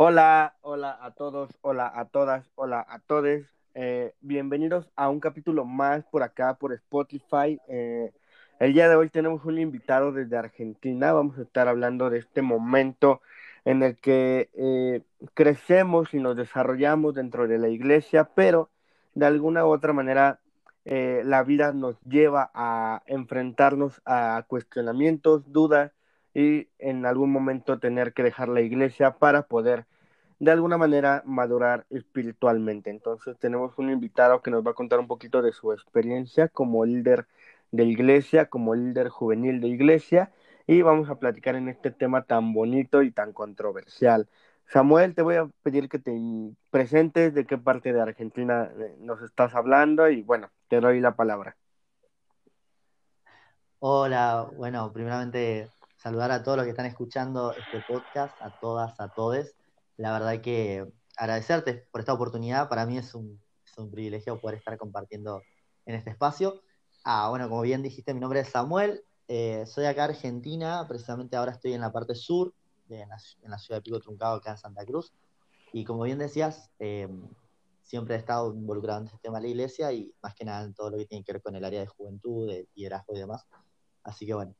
Hola, hola a todos, hola a todas, hola a todos. Eh, bienvenidos a un capítulo más por acá, por Spotify. Eh, el día de hoy tenemos un invitado desde Argentina. Vamos a estar hablando de este momento en el que eh, crecemos y nos desarrollamos dentro de la iglesia, pero de alguna u otra manera la vida nos lleva a enfrentarnos a cuestionamientos, dudas y en algún momento tener que dejar la iglesia para poder de alguna manera madurar espiritualmente. Entonces tenemos un invitado que nos va a contar un poquito de su experiencia como líder de iglesia, como líder juvenil de iglesia y vamos a platicar en este tema tan bonito y tan controversial. Samuel, te voy a pedir que te presentes de qué parte de Argentina eh, nos estás hablando y bueno, te doy la palabra. Hola, bueno, primeramente saludar a todos los que están escuchando este podcast, a todas, a todes. La verdad que agradecerte por esta oportunidad. Para mí es un, privilegio poder estar compartiendo en este espacio. Ah, bueno, como bien dijiste, mi nombre es Samuel. Eh, soy acá Argentina. Precisamente ahora estoy en la parte sur, en, la, ciudad de Pico Truncado, acá en Santa Cruz. Y como bien decías, em, siempre he estado involucrado en este tema de la iglesia y más que nada en todo lo que tiene que ver con el área de juventud, de liderazgo y demás. Así que bueno,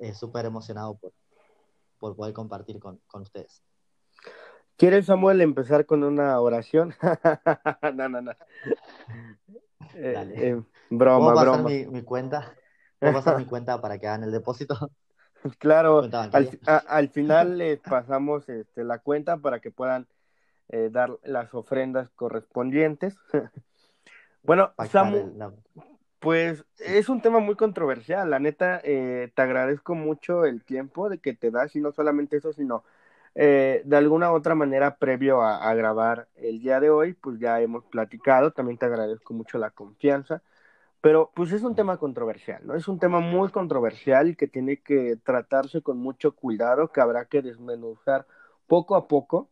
eh, súper emocionado por, por poder compartir con, con ustedes. ¿Quieres, Samuel, empezar con una oración? no, no, no. Eh, Dale. Eh, broma, ¿Puedo pasar Mi, mi, cuenta? ¿Puedo pasar mi cuenta para que hagan el depósito? Claro, al, final les pasamos este, la cuenta para que puedan eh, dar las ofrendas correspondientes. bueno, Samuel, pues es un tema muy controversial. La neta, eh, te agradezco mucho el tiempo de que te das y no solamente eso, sino eh, de alguna otra manera previo a, grabar el día de hoy, pues ya hemos platicado, también te agradezco mucho la confianza, pero pues es un tema controversial, ¿no? Es un tema muy controversial y que tiene que tratarse con mucho cuidado, que habrá que desmenuzar poco a poco,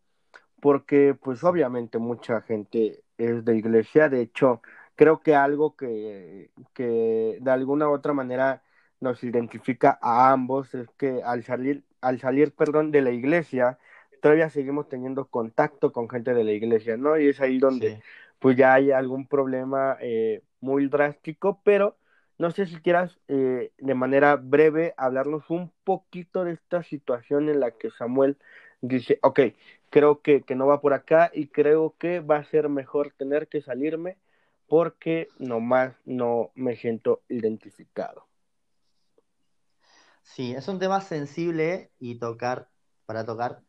porque pues obviamente mucha gente es de iglesia, de hecho, creo que algo que, que de alguna u otra manera nos identifica a ambos es que al salir al salir, perdón, de la iglesia, todavía seguimos teniendo contacto con gente de la iglesia, ¿no? Y es ahí donde pues ya hay algún problema eh, muy drástico, pero no sé si quieras eh, de manera breve hablarnos un poquito de esta situación en la que Samuel dice, ok, creo que, que no va por acá y creo que va a ser mejor tener que salirme porque nomás no me siento identificado. Sí, es un tema sensible y tocar, para tocar,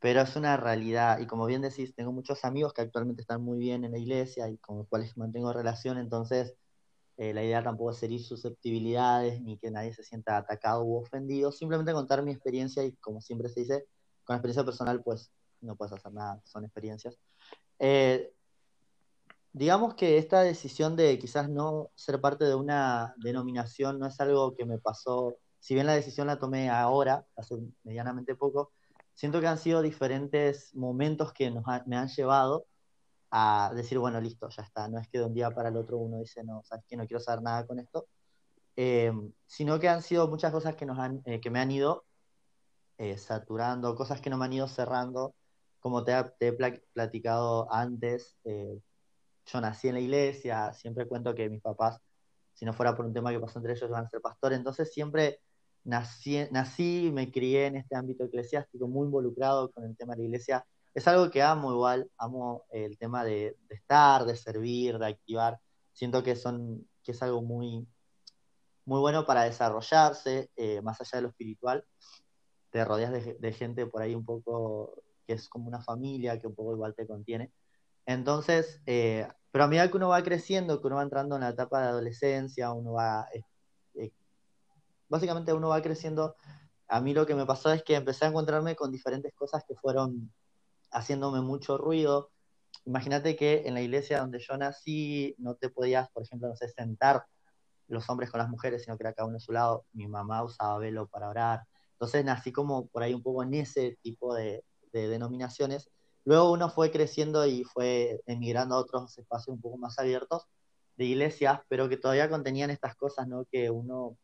pero es una realidad. Y como bien decís, tengo muchos amigos que actualmente están muy bien en la iglesia y con los cuales mantengo relación, entonces eh, la idea tampoco es herir susceptibilidades ni que nadie se sienta atacado u ofendido, simplemente contar mi experiencia y como siempre se dice, con experiencia personal pues no puedes hacer nada, son experiencias. Eh, digamos que esta decisión de quizás no ser parte de una denominación no es algo que me pasó si bien la decisión la tomé ahora, hace medianamente poco, siento que han sido diferentes momentos que nos me han llevado a decir, bueno, listo, ya está. No es que de un día para el otro uno dice, no, sabes que no quiero saber nada con esto, em, sino que han sido muchas cosas que, nos han, eh, que me han ido eh, saturando, cosas que no me han ido cerrando. Como te, te he platicado antes, eh, yo nací en la iglesia, siempre cuento que mis papás, si no fuera por un tema que pasó entre ellos, van a ser pastores, entonces siempre nací, nací, me crié en este ámbito eclesiástico, muy involucrado con el tema de la iglesia. Es algo que amo igual, amo el tema de, estar, de servir, de activar. Siento que, son, que es algo muy, muy bueno para desarrollarse, eh, más allá de lo espiritual. Te rodeas de, gente por ahí un poco que es como una familia, que un poco igual te contiene. Entonces, eh, pero a medida que uno va creciendo, que uno va entrando en la etapa de adolescencia, uno va básicamente uno va creciendo. A mí lo que me pasó es que empecé a encontrarme con diferentes cosas que fueron haciéndome mucho ruido. Imagínate que en la iglesia donde yo nací no te podías, por ejemplo, no sé, sentar los hombres con las mujeres, sino que era cada uno a su lado. Mi mamá usaba velo para orar. Entonces nací como por ahí un poco en ese tipo de denominaciones. Luego uno fue creciendo y fue emigrando a otros espacios un poco más abiertos de iglesias, pero que todavía contenían estas cosas, ¿no? Que uno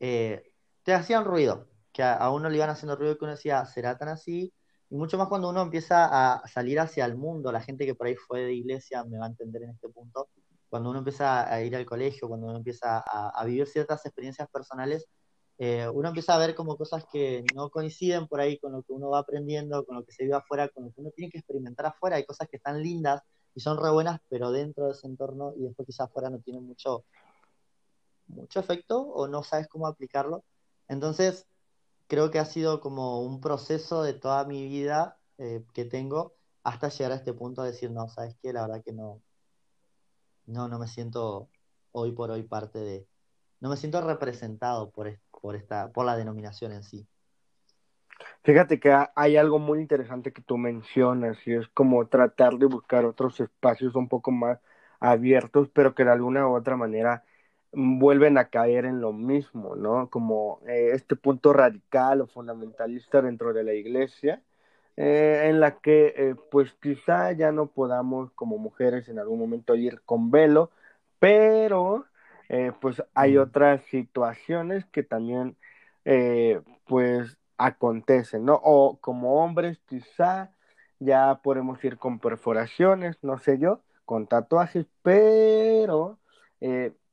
eh, te hacían ruido, que a, uno le iban haciendo ruido que uno decía, ¿será tan así? y mucho más cuando uno empieza a salir hacia el mundo, la gente que por ahí fue de iglesia me va a entender en este punto, cuando uno empieza a ir al colegio, cuando uno empieza a, vivir ciertas experiencias personales, eh, uno empieza a ver como cosas que no coinciden por ahí con lo que uno va aprendiendo, con lo que se vive afuera, con lo que uno tiene que experimentar afuera. Hay cosas que están lindas y son re buenas, pero dentro de ese entorno y después quizás afuera no tienen mucho, mucho efecto o no sabes cómo aplicarlo. Entonces, creo que ha sido como un proceso de toda mi vida eh, que tengo hasta llegar a este punto de decir, no, sabes qué, la verdad que no, no, no me siento hoy por hoy parte de, no me siento representado por, por, esta, por la denominación en sí. Fíjate que hay algo muy interesante que tú mencionas y es como tratar de buscar otros espacios un poco más abiertos, pero que de alguna u otra manera vuelven a caer en lo mismo, ¿no? Como eh, este punto radical o fundamentalista dentro de la iglesia, eh, en la que eh, pues quizá ya no podamos como mujeres en algún momento ir con velo, pero pues hay otras situaciones que también pues acontecen, ¿no? O como hombres quizá ya podemos ir con perforaciones, no sé yo, con tatuajes, pero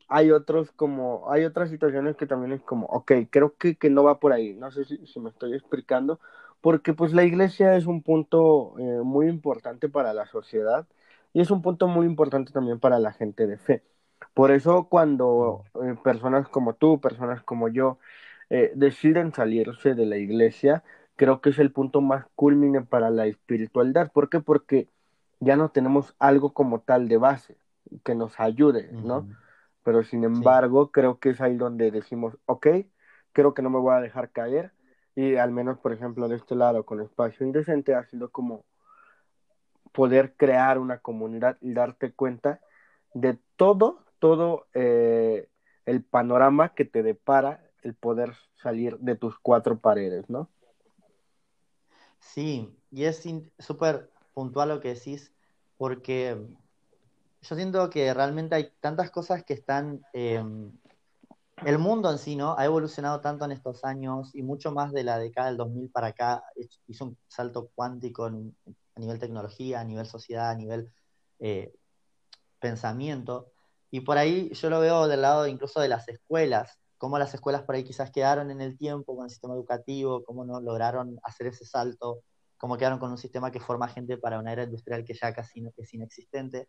hay otros como, hay otras situaciones que también es como, ok, creo que, que no va por ahí, no sé si, me estoy explicando, porque pues la iglesia es un punto eh, muy importante para la sociedad y es un punto muy importante también para la gente de fe. Por eso cuando eh, personas como tú, personas como yo, eh, deciden salirse de la iglesia, creo que es el punto más culmine para la espiritualidad. ¿Por qué? Porque ya no tenemos algo como tal de base que nos ayude, ¿no? pero sin embargo creo que es ahí donde decimos, ok, creo que no me voy a dejar caer y al menos, por ejemplo, de este lado con espacio indecente ha sido como poder crear una comunidad y darte cuenta de todo, todo eh, el panorama que te depara el poder salir de tus cuatro paredes, ¿no? Sí, y es súper puntual lo que decís, porque yo siento que realmente hay tantas cosas que están... Em, el mundo en sí, ¿no? Ha evolucionado tanto en estos años y mucho más de la década del 2000 para acá. Hizo un salto cuántico a nivel tecnología, a nivel sociedad, a nivel eh, pensamiento. Y por ahí yo lo veo del lado incluso de las escuelas, cómo las escuelas por ahí quizás quedaron en el tiempo con el sistema educativo, cómo no lograron hacer ese salto, cómo quedaron con un sistema que forma gente para una era industrial que ya casi es inexistente.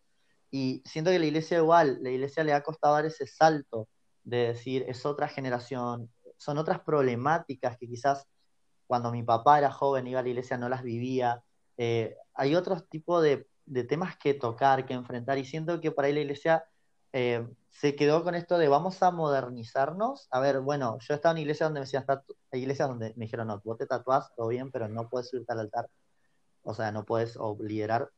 Y siento que la iglesia igual, la iglesia le ha costado dar ese salto de decir, es otra generación, son otras problemáticas que quizás cuando mi papá era joven iba a la iglesia no las vivía. Eh, hay otros tipos de, temas que tocar, que enfrentar, y siento que por ahí la iglesia eh, se quedó con esto de vamos a modernizarnos. A ver, bueno, yo estaba en iglesia donde me decían, iglesias donde me dijeron, no, vos te tatuás, todo bien, pero no puedes subirte al altar. O sea, no puedes liderar.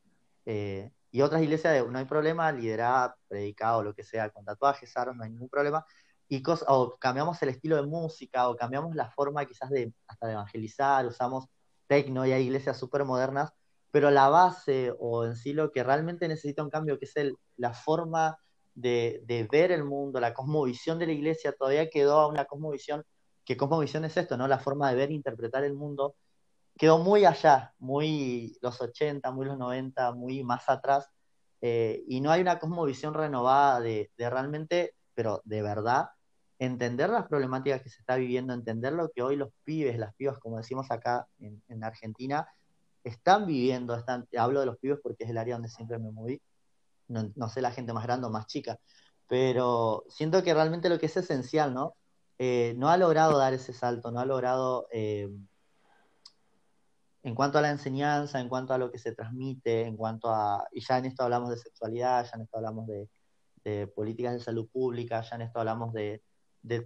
Eh, y otras iglesias, de, no hay problema, liderar, predicado, lo que sea, con tatuajes, aros, no hay ningún problema. Y o cambiamos el estilo de música, o cambiamos la forma quizás de hasta de evangelizar, usamos tecno y hay iglesias súper modernas, pero la base o en sí lo que realmente necesita un cambio, que es el, la forma de, ver el mundo, la cosmovisión de la iglesia, todavía quedó a una cosmovisión, que cosmovisión es esto, ¿no? La forma de ver e interpretar el mundo, quedó muy allá, muy los 80, muy los 90, muy más atrás, eh, y no hay una cosmovisión renovada de, realmente, pero de verdad, entender las problemáticas que se está viviendo, entender lo que hoy los pibes, las pibas, como decimos acá en, Argentina, están viviendo, están, hablo de los pibes porque es el área donde siempre me moví, no, sé la gente más grande o más chica, pero siento que realmente lo que es esencial, ¿no? Eh, no ha logrado dar ese salto, no ha logrado eh, en cuanto a la enseñanza, en cuanto a lo que se transmite, en cuanto a, y ya en esto hablamos de sexualidad, ya en esto hablamos de, políticas de salud pública, ya en esto hablamos de,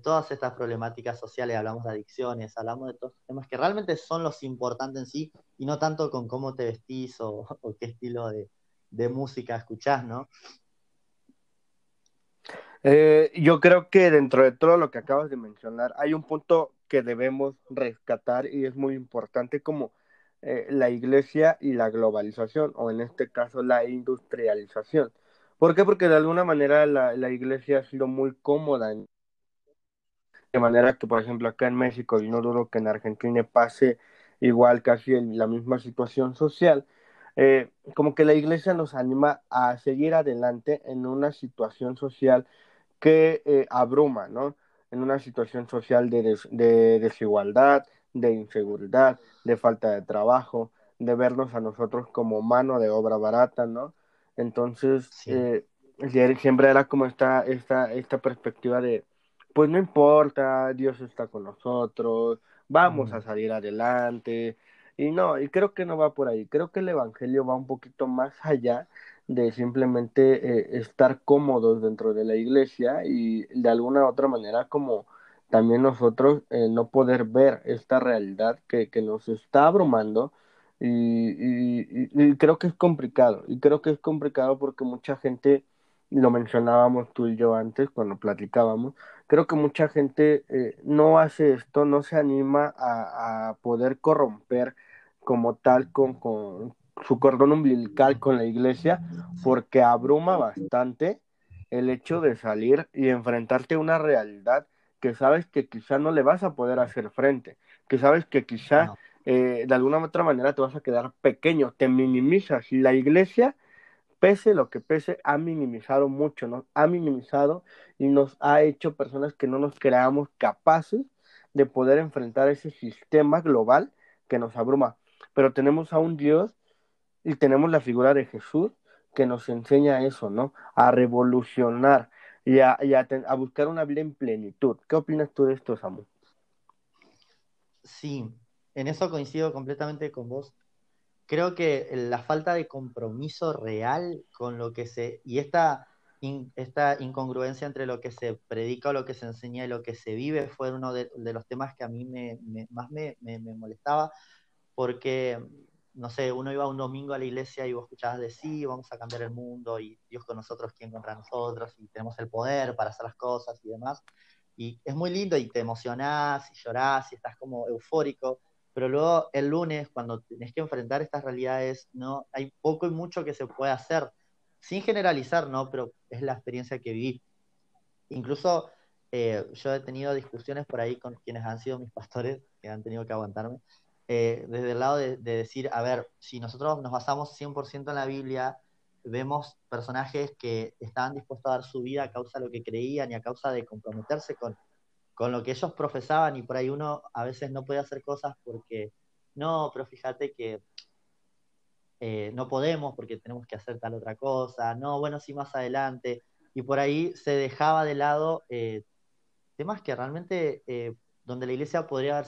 todas estas problemáticas sociales, hablamos de adicciones, hablamos de todos temas que realmente son los importantes en sí, y no tanto con cómo te vestís o, qué estilo de, música escuchás, ¿no? Eh, yo creo que dentro de todo lo que acabas de mencionar, hay un punto que debemos rescatar y es muy importante como eh, la iglesia y la globalización, o en este caso la industrialización. ¿Por qué? Porque de alguna manera la, la iglesia ha sido muy cómoda. de manera que, por ejemplo, acá en México, y no dudo que en Argentina pase igual casi en la misma situación social, eh, como que la iglesia nos anima a seguir adelante en una situación social que eh, abruma, ¿no? En una situación social de, de desigualdad, de inseguridad, de falta de trabajo, de vernos a nosotros como mano de obra barata, ¿no? Entonces, eh, siempre era como esta, esta, esta perspectiva de, pues no importa, Dios está con nosotros, vamos a salir adelante. Y no, y creo que no va por ahí. Creo que el Evangelio va un poquito más allá de simplemente eh, estar cómodos dentro de la iglesia y de alguna otra manera como también nosotros eh, no poder ver esta realidad que, que nos está abrumando y, y, creo que es complicado, y creo que es complicado porque mucha gente, lo mencionábamos tú y yo antes cuando platicábamos, creo que mucha gente eh, no hace esto, no se anima a, a poder corromper como tal con, con, su cordón umbilical con la iglesia, porque abruma bastante el hecho de salir y enfrentarte a una realidad que sabes que quizá no le vas a poder hacer frente, que sabes que quizá eh, de alguna u otra manera te vas a quedar pequeño, te minimizas. Y la iglesia, pese lo que pese, ha minimizado mucho, nos ha minimizado y nos ha hecho personas que no nos creamos capaces de poder enfrentar ese sistema global que nos abruma. Pero tenemos a un Dios y tenemos la figura de Jesús que nos enseña eso, ¿no? A revolucionar y a, a buscar una vida en plenitud. ¿Qué opinas tú de esto, Samu? Sí, en eso coincido completamente con vos. Creo que la falta de compromiso real con lo que se... y esta, esta incongruencia entre lo que se predica o lo que se enseña y lo que se vive fue uno de, los temas que a mí me, más me, molestaba, porque, no sé, uno iba un domingo a la iglesia y vos escuchabas de sí, vamos a cambiar el mundo y Dios con nosotros, ¿quién contra nosotros? Y tenemos el poder para hacer las cosas y demás. Y es muy lindo y te emocionás y llorás y estás como eufórico pero luego el lunes, cuando tenés que enfrentar estas realidades, no hay poco y mucho que se puede hacer, sin generalizar, ¿no? Pero es la experiencia que viví. Incluso eh, yo he tenido discusiones por ahí con quienes han sido mis pastores, que han tenido que aguantarme, eh, desde el lado de, de, decir, a ver, si nosotros nos basamos 100% en la Biblia, vemos personajes que estaban dispuestos a dar su vida a causa de lo que creían y a causa de comprometerse con con lo que ellos profesaban y por ahí uno a veces no puede hacer cosas porque, no, pero fíjate que eh, no podemos porque tenemos que hacer tal otra cosa, no, bueno, sí más adelante. Y por ahí se dejaba de lado eh, temas que realmente, donde la iglesia podría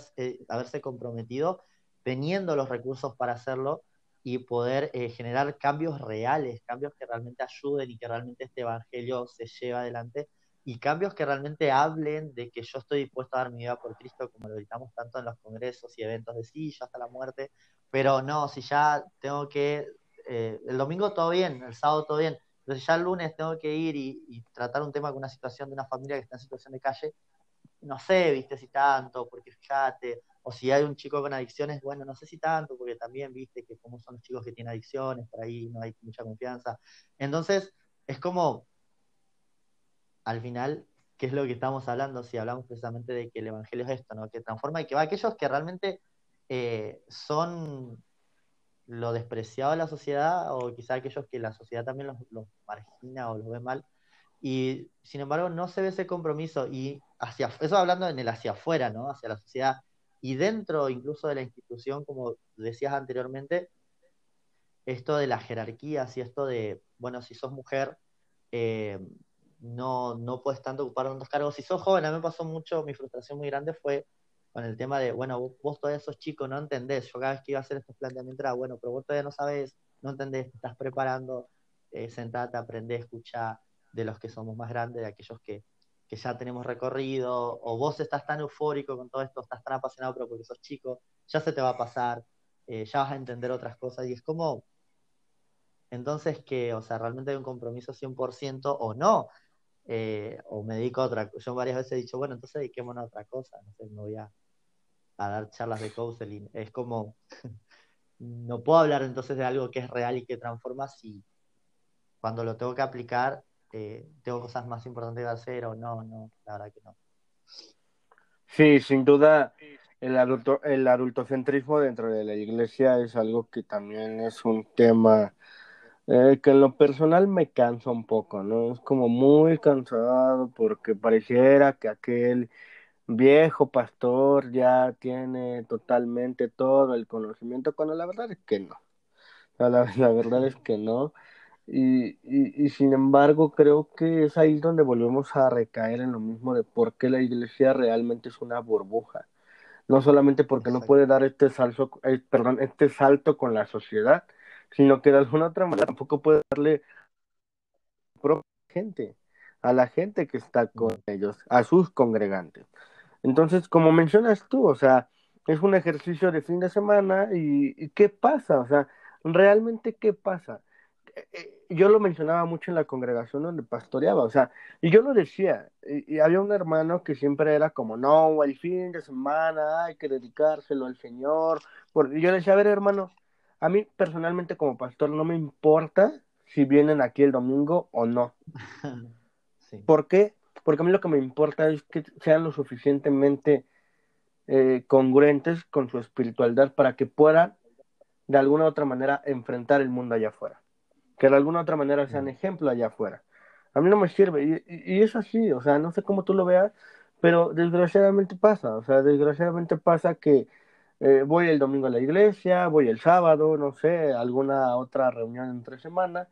haberse comprometido teniendo los recursos para hacerlo y poder generar cambios reales, cambios que realmente ayuden y que realmente este evangelio se lleve adelante y cambios que realmente hablen de que yo estoy dispuesto a dar mi vida por Cristo, como lo gritamos tanto en los congresos y eventos de sí, yo hasta la muerte, pero no, si ya tengo que, eh, el domingo todo bien, el sábado todo bien, pero si ya el lunes tengo que ir y, tratar un tema con una situación de una familia que está en situación de calle, no sé, viste, si tanto, porque fíjate, o si hay un chico con adicciones, bueno, no sé si tanto, porque también viste que como son los chicos que tienen adicciones, por ahí no hay mucha confianza. Entonces, es como, al final, ¿qué es lo que estamos hablando? Si hablamos precisamente de que el Evangelio es esto, ¿no? Que transforma y que va a aquellos que realmente eh, son lo despreciado de la sociedad o quizá aquellos que la sociedad también los, margina o los ve mal. Y sin embargo, no se ve ese compromiso. Y hacia, eso hablando en el hacia afuera, ¿no? Hacia la sociedad. Y dentro incluso de la institución, como decías anteriormente, esto de las jerarquías y esto de, bueno, si sos mujer, eh, no, no puedes tanto ocupar tantos cargos. Si sos joven, a mí me pasó mucho, mi frustración muy grande fue con el tema de, bueno, vos, todavía sos chico, no entendés. Yo cada vez que iba a hacer estos planteamientos era, bueno, pero vos todavía no sabes, no entendés, te estás preparando, eh, sentate, aprende, escucha de los que somos más grandes, de aquellos que, que ya tenemos recorrido, o vos estás tan eufórico con todo esto, estás tan apasionado, pero porque sos chico, ya se te va a pasar, eh, ya vas a entender otras cosas, y es como, entonces que, o sea, realmente hay un compromiso 100% o no, eh, o me dedico a otra Yo varias veces he dicho, bueno, entonces dediquémonos a otra cosa, no sé, me voy a, dar charlas de counseling. Es como, no puedo hablar entonces de algo que es real y que transforma si cuando lo tengo que aplicar eh, tengo cosas más importantes que hacer o no, no, la verdad que no. Sí, sin duda, el, adulto, el adultocentrismo dentro de la iglesia es algo que también es un tema eh, que en lo personal me cansa un poco, ¿no? Es como muy cansado porque pareciera que aquel viejo pastor ya tiene totalmente todo el conocimiento, cuando la verdad es que no. La, la verdad es que no. Y, y, y, sin embargo creo que es ahí donde volvemos a recaer en lo mismo de por qué la iglesia realmente es una burbuja. No solamente porque no puede dar este salto, eh, perdón, este salto con la sociedad, sino que de alguna otra manera tampoco puede darle a propia gente, a la gente que está con ellos, a sus congregantes. Entonces, como mencionas tú, o sea, es un ejercicio de fin de semana y, ¿qué pasa? O sea, realmente ¿qué pasa? Eh, yo lo mencionaba mucho en la congregación donde pastoreaba, o sea, y yo lo decía, y, había un hermano que siempre era como, no, el fin de semana hay que dedicárselo al Señor, y yo le decía, a ver hermano, a mí personalmente como pastor no me importa si vienen aquí el domingo o no. ¿Por qué? Porque a mí lo que me importa es que sean lo suficientemente eh, congruentes con su espiritualidad para que puedan de alguna u otra manera enfrentar el mundo allá afuera. Que de alguna u otra manera sean ejemplo allá afuera. A mí no me sirve. Y, y es así, o sea, no sé cómo tú lo veas, pero desgraciadamente pasa. O sea, desgraciadamente pasa que eh, voy el domingo a la iglesia, voy el sábado, no sé, alguna otra reunión entre semana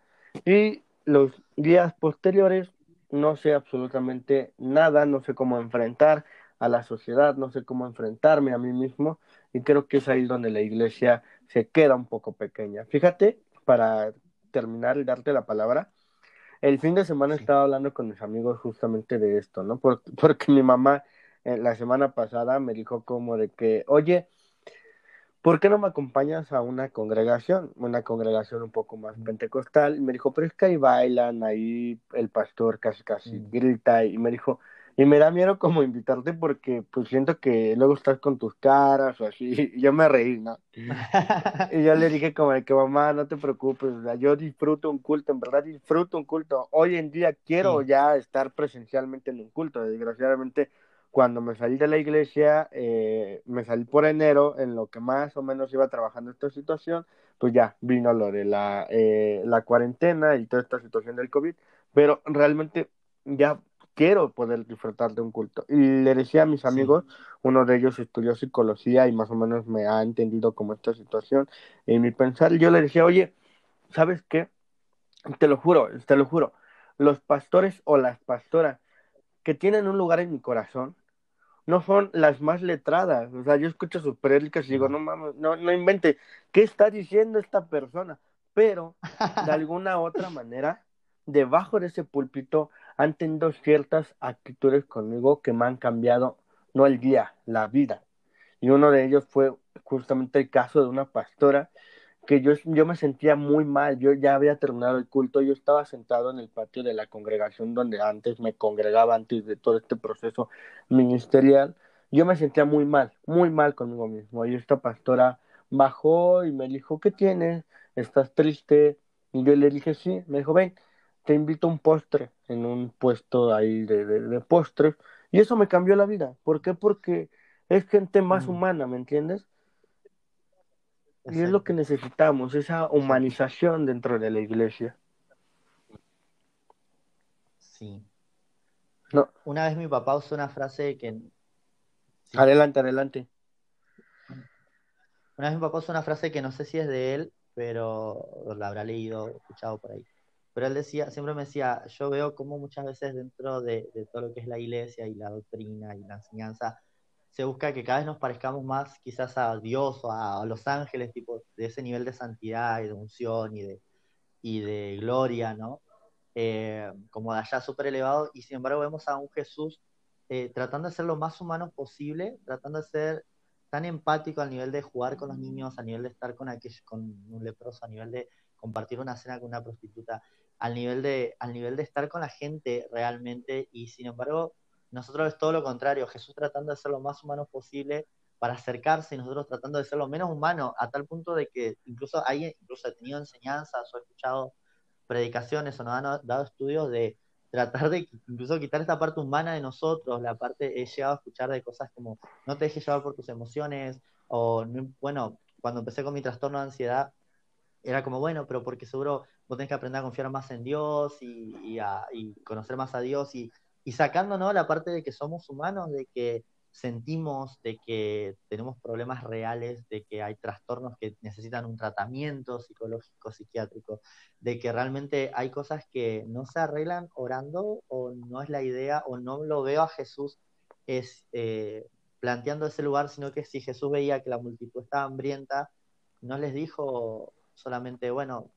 y los días posteriores no sé absolutamente nada, no sé cómo enfrentar a la sociedad, no sé cómo enfrentarme a mí mismo y creo que es ahí donde la iglesia se queda un poco pequeña. Fíjate, para terminar y darte la palabra, el fin de semana estaba hablando con mis amigos justamente de esto, ¿no? porque mi mamá eh, la semana pasada me dijo como de que, oye, ¿por qué no me acompañas a una congregación? Una congregación un poco más pentecostal. Y me dijo, pero es que ahí bailan, ahí el pastor casi casi grita. Y me dijo, y me da miedo como invitarte porque pues siento que luego estás con tus caras o así. Y yo me reí, ¿no? y yo le dije como de que mamá, no te preocupes, yo disfruto un culto, en verdad disfruto un culto. Hoy en día quiero ya estar presencialmente en un culto. Desgraciadamente cuando me salí de la iglesia, eh, me salí por enero, en lo que más o menos iba trabajando esta situación, pues ya vino lo de la, eh, la cuarentena y toda esta situación del COVID, pero realmente ya quiero poder disfrutar de un culto. Y le decía a mis amigos, uno de ellos estudió psicología y más o menos me ha entendido como esta situación, en mi pensar, yo le decía, oye, ¿sabes qué? Te lo juro, te lo juro, los pastores o las pastoras que tienen un lugar en mi corazón no son las más letradas. O sea, yo escucho sus prédicas y digo, no mames, no, no invente, ¿qué está diciendo esta persona? Pero, de alguna otra manera, debajo de ese púlpito han tenido ciertas actitudes conmigo que me han cambiado, no el día, la vida. Y uno de ellos fue justamente el caso de una pastora que yo, yo me sentía muy mal, yo ya había terminado el culto, yo estaba sentado en el patio de la congregación donde antes me congregaba antes de todo este proceso ministerial, yo me sentía muy mal, muy mal conmigo mismo, y esta pastora bajó y me dijo, ¿qué tienes? ¿Estás triste? Y yo le dije, sí, me dijo, ven, te invito a un postre, en un puesto ahí de, de, postres, y eso me cambió la vida, ¿por qué? Porque es gente más humana, ¿me entiendes? Y es lo que necesitamos, esa humanización dentro de la iglesia. Sí. No. Una vez mi papá usó una frase que... Adelante, adelante. Una vez mi papá usó una frase que no sé si es de él, pero la habrá leído, escuchado por ahí. Pero él decía, siempre me decía, yo veo como muchas veces dentro de, todo lo que es la iglesia y la doctrina y la enseñanza, se busca que cada vez nos parezcamos más quizás a Dios o a, los ángeles, tipo, de ese nivel de santidad y de unción y de, y de gloria, ¿no? Eh, como de allá súper elevado, y sin embargo vemos a un Jesús eh, tratando de ser lo más humano posible, tratando de ser tan empático al nivel de jugar con los niños, a nivel de estar con, con un leproso, a nivel de compartir una cena con una prostituta, al nivel de, al nivel de estar con la gente realmente, y sin embargo nosotros es todo lo contrario, Jesús tratando de ser lo más humano posible para acercarse y nosotros tratando de ser lo menos humano, a tal punto de que incluso hay, incluso he tenido enseñanzas o he escuchado predicaciones o nos han dado estudios de tratar de incluso quitar esta parte humana de nosotros, la parte, he llegado a escuchar de cosas como no te dejes llevar por tus emociones, o bueno, cuando empecé con mi trastorno de ansiedad, era como, bueno, pero porque seguro vos tenés que aprender a confiar más en Dios y, conocer más a Dios y, y sacando ¿no? la parte de que somos humanos, de que sentimos, de que tenemos problemas reales, de que hay trastornos que necesitan un tratamiento psicológico, psiquiátrico, de que realmente hay cosas que no se arreglan orando o no es la idea o no lo veo a Jesús es eh, planteando ese lugar, sino que si Jesús veía que la multitud estaba hambrienta, no les dijo solamente, bueno,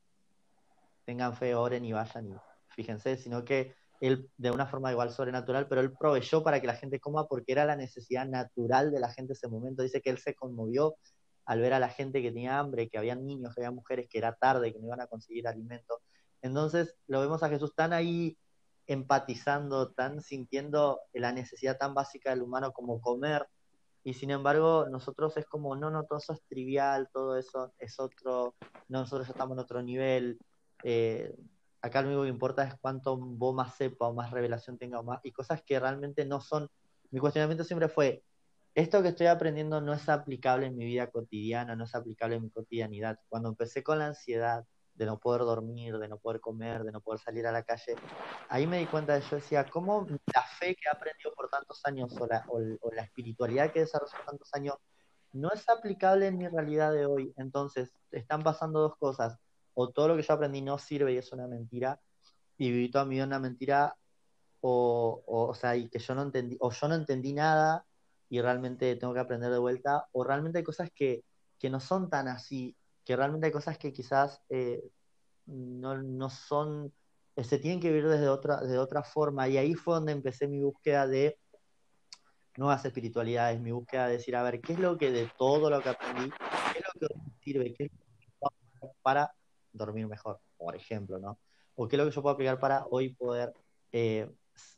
tengan fe, oren y vayan y fíjense, sino que él de una forma igual sobrenatural, pero él proveyó para que la gente coma porque era la necesidad natural de la gente en ese momento. Dice que él se conmovió al ver a la gente que tenía hambre, que había niños, que había mujeres, que era tarde, que no iban a conseguir alimento. Entonces lo vemos a Jesús tan ahí empatizando, tan sintiendo la necesidad tan básica del humano como comer. Y sin embargo, nosotros es como, no, no, todo eso es trivial, todo eso es otro, nosotros estamos en otro nivel. Eh, acá lo único que importa es cuánto vos más sepa o más revelación tenga o más, y cosas que realmente no son, mi cuestionamiento siempre fue, esto que estoy aprendiendo no es aplicable en mi vida cotidiana, no es aplicable en mi cotidianidad. Cuando empecé con la ansiedad de no poder dormir, de no poder comer, de no poder salir a la calle, ahí me di cuenta de yo decía, ¿cómo la fe que he aprendido por tantos años o la, o la espiritualidad que he desarrollado por tantos años no es aplicable en mi realidad de hoy? Entonces, están pasando dos cosas o todo lo que yo aprendí no sirve y es una mentira, y viví toda mi vida una mentira, o, o, sea, y que yo no entendí, o yo no entendí nada y realmente tengo que aprender de vuelta, o realmente hay cosas que, no son tan así, que realmente hay cosas que quizás eh, no, son, eh, se tienen que vivir desde otra, de otra forma, y ahí fue donde empecé mi búsqueda de nuevas espiritualidades, mi búsqueda de decir, a ver, ¿qué es lo que de todo lo que aprendí, qué es lo que sirve, qué es lo que para dormir mejor, por ejemplo, ¿no? O qué es lo que yo puedo aplicar para hoy poder eh,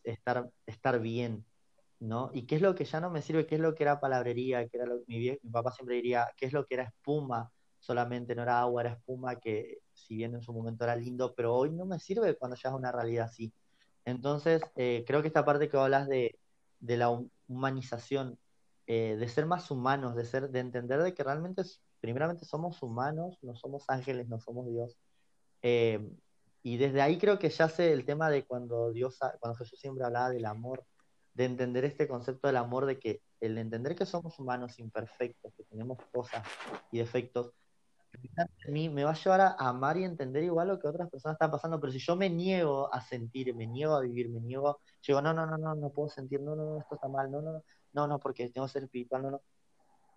estar, estar bien, ¿no? Y qué es lo que ya no me sirve, qué es lo que era palabrería, que era lo mi, mi papá siempre diría, qué es lo que era espuma, solamente no era agua, era espuma, que si bien en su momento era lindo, pero hoy no me sirve cuando ya es una realidad así. Entonces, eh, creo que esta parte que hablas de, de la humanización, eh, de ser más humanos, de ser, de entender de que realmente primeramente somos humanos, no somos ángeles, no somos Dios. Eh, y desde ahí creo que ya sé el tema de cuando Dios, cuando Jesús siempre hablaba del amor, de entender este concepto del amor, de que el entender que somos humanos imperfectos, que tenemos cosas y defectos, mí me va a llevar a amar y entender igual lo que otras personas están pasando, pero si yo me niego a sentir, me niego a vivir, me niego, digo, no, no, no, no, no puedo sentir, no, no, esto está mal, no, no, no, no, porque tengo que ser espiritual, no, no,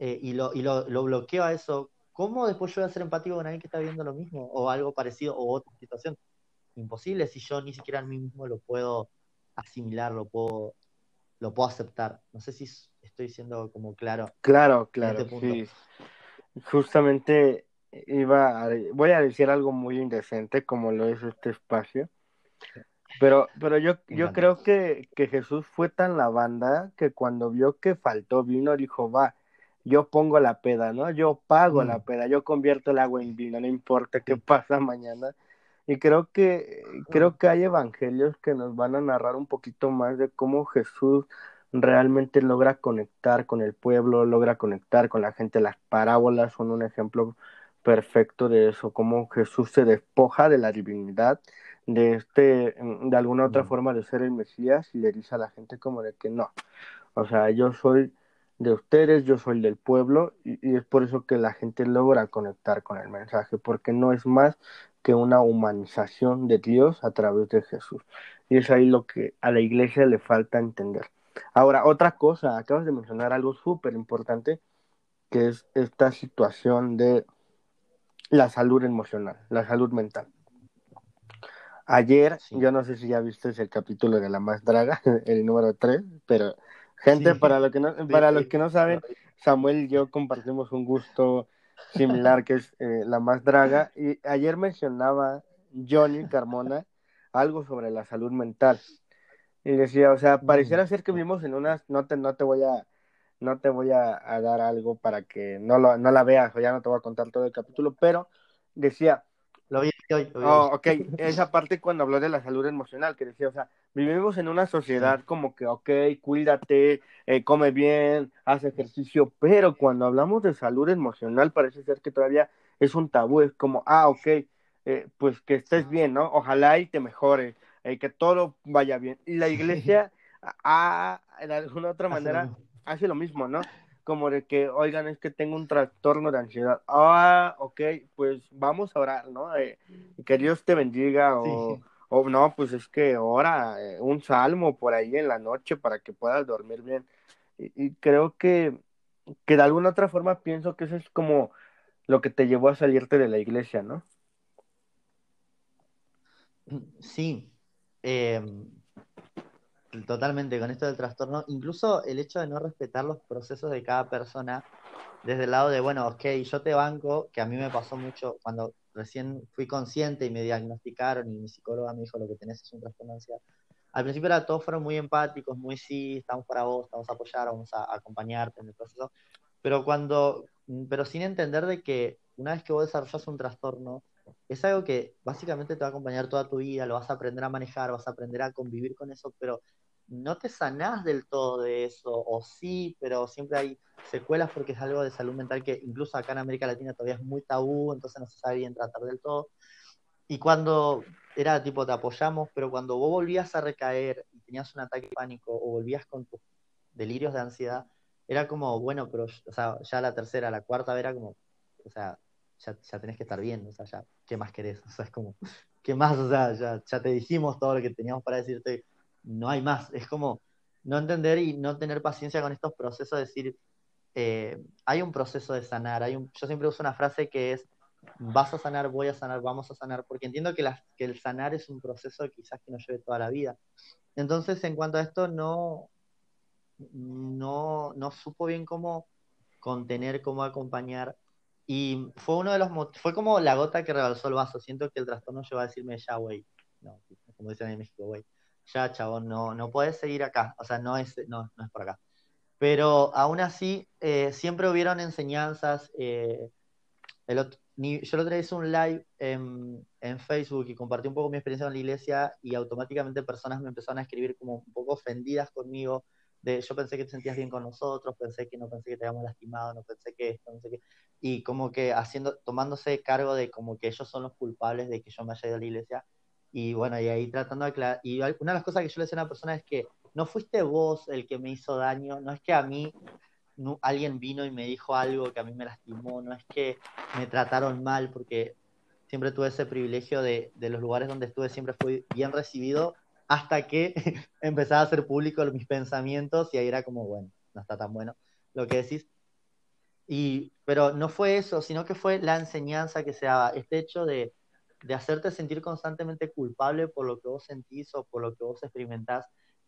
eh, y, lo, y lo, lo, bloqueo a eso, ¿cómo después yo voy a ser empático con alguien que está viviendo lo mismo o algo parecido o otra situación? Imposible si yo ni siquiera a mí mismo lo puedo asimilar, lo puedo, lo puedo aceptar. No sé si estoy siendo como claro. Claro, claro. Este sí. Justamente iba a, voy a decir algo muy indecente como lo es este espacio. Pero, pero yo, yo creo que, que Jesús fue tan la banda que cuando vio que faltó vino, dijo, va, yo pongo la peda, ¿no? Yo pago la peda, yo convierto el agua en vino, no importa qué pasa mañana. Y creo que, creo que hay evangelios que nos van a narrar un poquito más de cómo Jesús realmente logra conectar con el pueblo, logra conectar con la gente. Las parábolas son un ejemplo perfecto de eso, cómo Jesús se despoja de la divinidad, de este, de alguna otra forma de ser el Mesías y le dice a la gente como de que no, o sea, yo soy de ustedes, yo soy del pueblo y, es por eso que la gente logra conectar con el mensaje, porque no es más que una humanización de Dios a través de Jesús. Y es ahí lo que a la iglesia le falta entender. Ahora, otra cosa, acabas de mencionar algo súper importante, que es esta situación de la salud emocional, la salud mental. Ayer, yo no sé si ya viste el capítulo de La Más Draga, el número 3, pero Gente, para, lo que no, para los que no saben, Samuel y yo compartimos un gusto similar que es eh, la más draga. Y ayer mencionaba Johnny Carmona algo sobre la salud mental. Y decía, o sea, pareciera ser que vivimos en unas, no te, no te voy a, no te voy a, dar algo para que no, lo, no la veas, o ya no te voy a contar todo el capítulo, pero decía, Oh, ok, esa parte cuando habló de la salud emocional, que decía, o sea, vivimos en una sociedad como que, ok, cuídate, eh, come bien, haz ejercicio, pero cuando hablamos de salud emocional parece ser que todavía es un tabú, es como, ah, ok, eh, pues que estés bien, ¿no? Ojalá y te mejore, eh, que todo vaya bien. Y la iglesia, ah, de alguna otra manera, hace lo mismo, ¿no? Como de que, oigan, es que tengo un trastorno de ansiedad. Ah, ok, pues vamos a orar, ¿no? Eh, que Dios te bendiga o, o, no, pues es que ora eh, un salmo por ahí en la noche para que puedas dormir bien. Y, creo que, que de alguna otra forma pienso que eso es como lo que te llevó a salirte de la iglesia, ¿no? Sí. Eh, totalmente con esto del trastorno, incluso el hecho de no respetar los procesos de cada persona, desde el lado de, bueno, ok, yo te banco, que a mí me pasó mucho cuando recién fui consciente y me diagnosticaron y mi psicóloga me dijo lo que tenés es un trastorno de ansiedad. Al principio era, todos fueron muy empáticos, muy sí, estamos para vos, estamos a apoyar, vamos a, acompañarte en el proceso, pero cuando, pero sin entender de que una vez que vos desarrollas un trastorno, es algo que básicamente te va a acompañar toda tu vida, lo vas a aprender a manejar, vas a aprender a convivir con eso, pero no te sanás del todo de eso, o sí, pero siempre hay secuelas porque es algo de salud mental que incluso acá en América Latina todavía es muy tabú, entonces no se sabe bien tratar del todo. Y cuando era tipo, te apoyamos, pero cuando vos volvías a recaer y tenías un ataque de pánico o volvías con tus delirios de ansiedad, era como, bueno, pero o sea, ya la tercera, la cuarta era como, o sea, ya, ya tenés que estar bien, o sea, ya, ¿qué más querés? O sea, es como, ¿qué más? O sea, ya, ya te dijimos todo lo que teníamos para decirte, no hay más. Es como no entender y no tener paciencia con estos procesos, decir, eh, hay un proceso de sanar. Hay un, yo siempre uso una frase que es, vas a sanar, voy a sanar, vamos a sanar, porque entiendo que, que el sanar es un proceso quizás que nos lleve toda la vida. Entonces, en cuanto a esto, no, no, no supo bien cómo contener, cómo acompañar. Y fue uno de los fue como la gota que rebalsó el vaso. Siento que el trastorno lleva a decirme ya, güey. No, como dicen en México, güey ya, chabón, no, no puedes seguir acá, o sea, no es, no, no es por acá. Pero aún así, eh, siempre hubieron enseñanzas. Eh, el yo lo otro hice un live en, en, Facebook y compartí un poco mi experiencia en la iglesia y automáticamente personas me empezaron a escribir como un poco ofendidas conmigo, de yo pensé que te sentías bien con nosotros, pensé que no pensé que te habíamos lastimado, no pensé que esto, no sé qué, y como que haciendo, tomándose cargo de como que ellos son los culpables de que yo me haya ido a la iglesia, y bueno, y ahí tratando de aclarar. Y una de las cosas que yo le decía a una persona es que no fuiste vos el que me hizo daño, no es que a mí alguien vino y me dijo algo que a mí me lastimó, no es que me trataron mal, porque siempre tuve ese privilegio de, de los lugares donde estuve, siempre fui bien recibido, hasta que empezaba a hacer público mis pensamientos y ahí era como, bueno, no está tan bueno lo que decís. Y, pero no fue eso, sino que fue la enseñanza que se daba, este hecho de de hacerte sentir constantemente culpable por lo que vos sentís o por lo que vos experimentás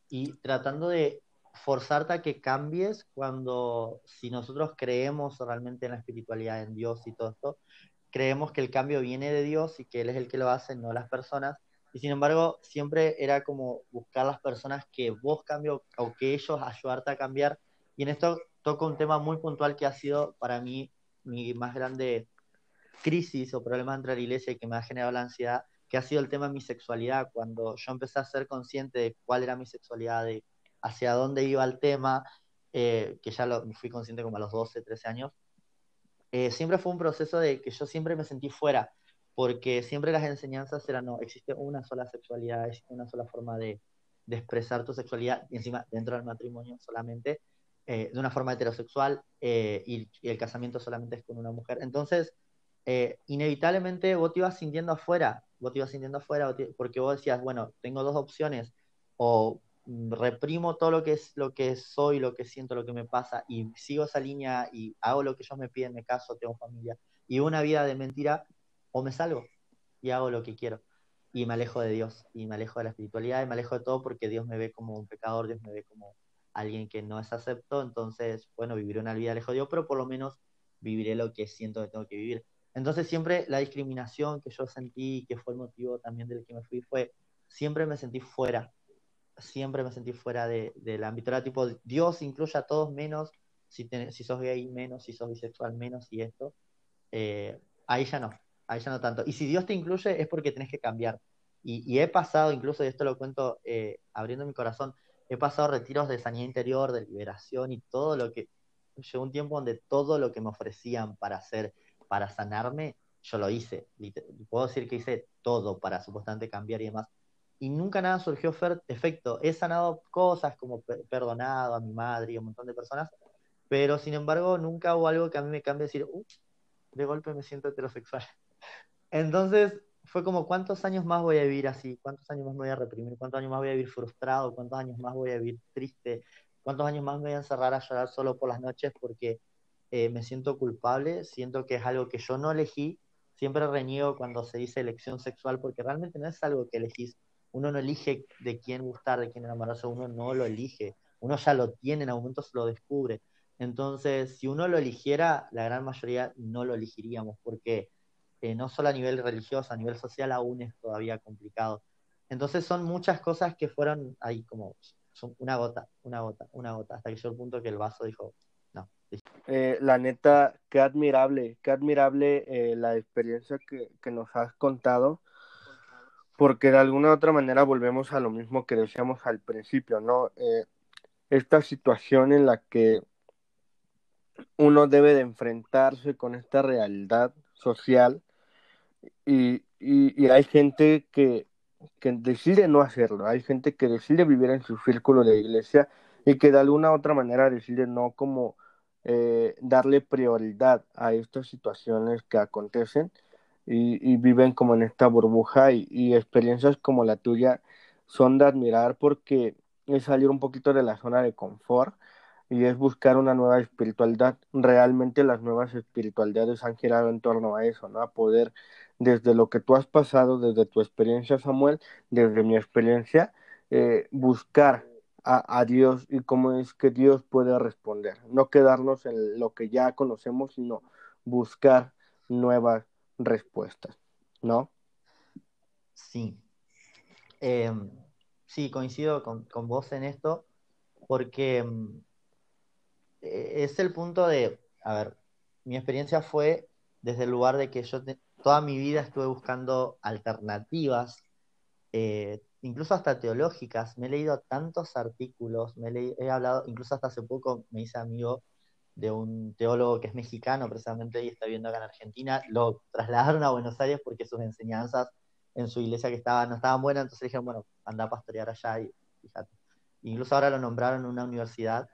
y tratando de forzarte a que cambies cuando si nosotros creemos realmente en la espiritualidad, en Dios y todo esto, creemos que el cambio viene de Dios y que Él es el que lo hace, no las personas. Y sin embargo, siempre era como buscar las personas que vos cambio o que ellos ayudarte a cambiar. Y en esto toco un tema muy puntual que ha sido para mí mi más grande crisis o problema entre la iglesia que me ha generado la ansiedad, que ha sido el tema de mi sexualidad. Cuando yo empecé a ser consciente de cuál era mi sexualidad, de hacia dónde iba el tema, eh, que ya lo fui consciente como a los 12, 13 años, eh, siempre fue un proceso de que yo siempre me sentí fuera, porque siempre las enseñanzas eran, no, existe una sola sexualidad, existe una sola forma de, de expresar tu sexualidad, y encima dentro del matrimonio solamente, eh, de una forma heterosexual, y, y, el casamiento solamente es con una mujer. Entonces, eh, inevitablemente vos te ibas sintiendo afuera, vos te ibas sintiendo afuera porque vos decías, bueno, tengo dos opciones, o reprimo todo lo que es lo que soy, lo que siento, lo que me pasa, y sigo esa línea y hago lo que ellos me piden, me caso, tengo familia, y una vida de mentira, o me salgo y hago lo que quiero. Y me alejo de Dios, y me alejo de la espiritualidad, y me alejo de todo porque Dios me ve como un pecador, Dios me ve como alguien que no es acepto, entonces, bueno, viviré una vida lejos de Dios, pero por lo menos viviré lo que siento que tengo que vivir. Entonces siempre la discriminación que yo sentí, que fue el motivo también del que me fui, fue, siempre me sentí fuera, siempre me sentí fuera de, del ámbito. Era tipo, Dios incluye a todos menos, si, si sos gay menos, si sos bisexual menos y esto. Eh, ahí ya no. ahí ya no tanto. Y si Dios te incluye es porque tenés que cambiar. Y, he pasado, incluso, y esto lo cuento eh, abriendo mi corazón, he pasado retiros de sanidad interior, de liberación y todo lo que... Llegó un tiempo donde todo lo que me ofrecían para hacer, para sanarme, yo lo hice. Puedo decir que hice todo para supuestamente cambiar y demás. Y nunca nada surgió efecto. He sanado cosas como perdonado a mi madre y a un montón de personas, pero sin embargo nunca hubo algo que a mí me cambie decir, uh, de golpe me siento heterosexual. Entonces fue como, ¿cuántos años más voy a vivir así? ¿Cuántos años más me voy a reprimir? ¿Cuántos años más voy a vivir frustrado? ¿Cuántos años más voy a vivir triste? ¿Cuántos años más me voy a encerrar a llorar solo por las noches porque eh, me siento culpable? Siento que es algo que yo no elegí. Siempre reniego cuando se dice elección sexual porque realmente no es algo que elegís. Uno no elige de quién gustar, de quién enamorarse, uno no lo elige. Uno ya lo tiene, en algún momento se lo descubre. Entonces, si uno lo eligiera, la gran mayoría no lo elegiríamos porque no solo a nivel religioso, a nivel social aún es todavía complicado. Entonces son muchas cosas que fueron ahí como una gota, una gota, una gota, hasta que llegó el punto que el vaso dijo. Eh, la neta, qué admirable, qué admirable eh, la experiencia que, nos has contado, porque de alguna otra manera volvemos a lo mismo que decíamos al principio, ¿no? Eh, esta situación en la que uno debe de enfrentarse con esta realidad social y, y, hay gente que, que, decide no hacerlo, hay gente que decide vivir en su círculo de iglesia y que de alguna otra manera decide no como eh, darle prioridad a estas situaciones que acontecen y, viven como en esta burbuja y, y, experiencias como la tuya son de admirar porque es salir un poquito de la zona de confort y es buscar una nueva espiritualidad. Realmente las nuevas espiritualidades han girado en torno a eso, ¿no? A poder desde lo que tú has pasado, desde tu experiencia, Samuel, desde mi experiencia, eh, buscar a, Dios y cómo es que Dios puede responder. No quedarnos en lo que ya conocemos, sino buscar nuevas respuestas, ¿no? Sí. Em, sí, coincido con, vos en esto, porque em, e, es el punto de, a ver, mi experiencia fue desde el lugar de que yo toda mi vida estuve buscando alternativas, eh, incluso hasta teológicas. Me he leído tantos artículos, me he, hablado, incluso hasta hace poco me hice amigo de un teólogo que es mexicano precisamente y está viviendo acá en Argentina. Lo trasladaron a Buenos Aires porque sus enseñanzas en su iglesia que estaba, no estaban buenas, entonces dijeron, bueno, anda a pastorear allá y fíjate. Incluso ahora lo nombraron en una universidad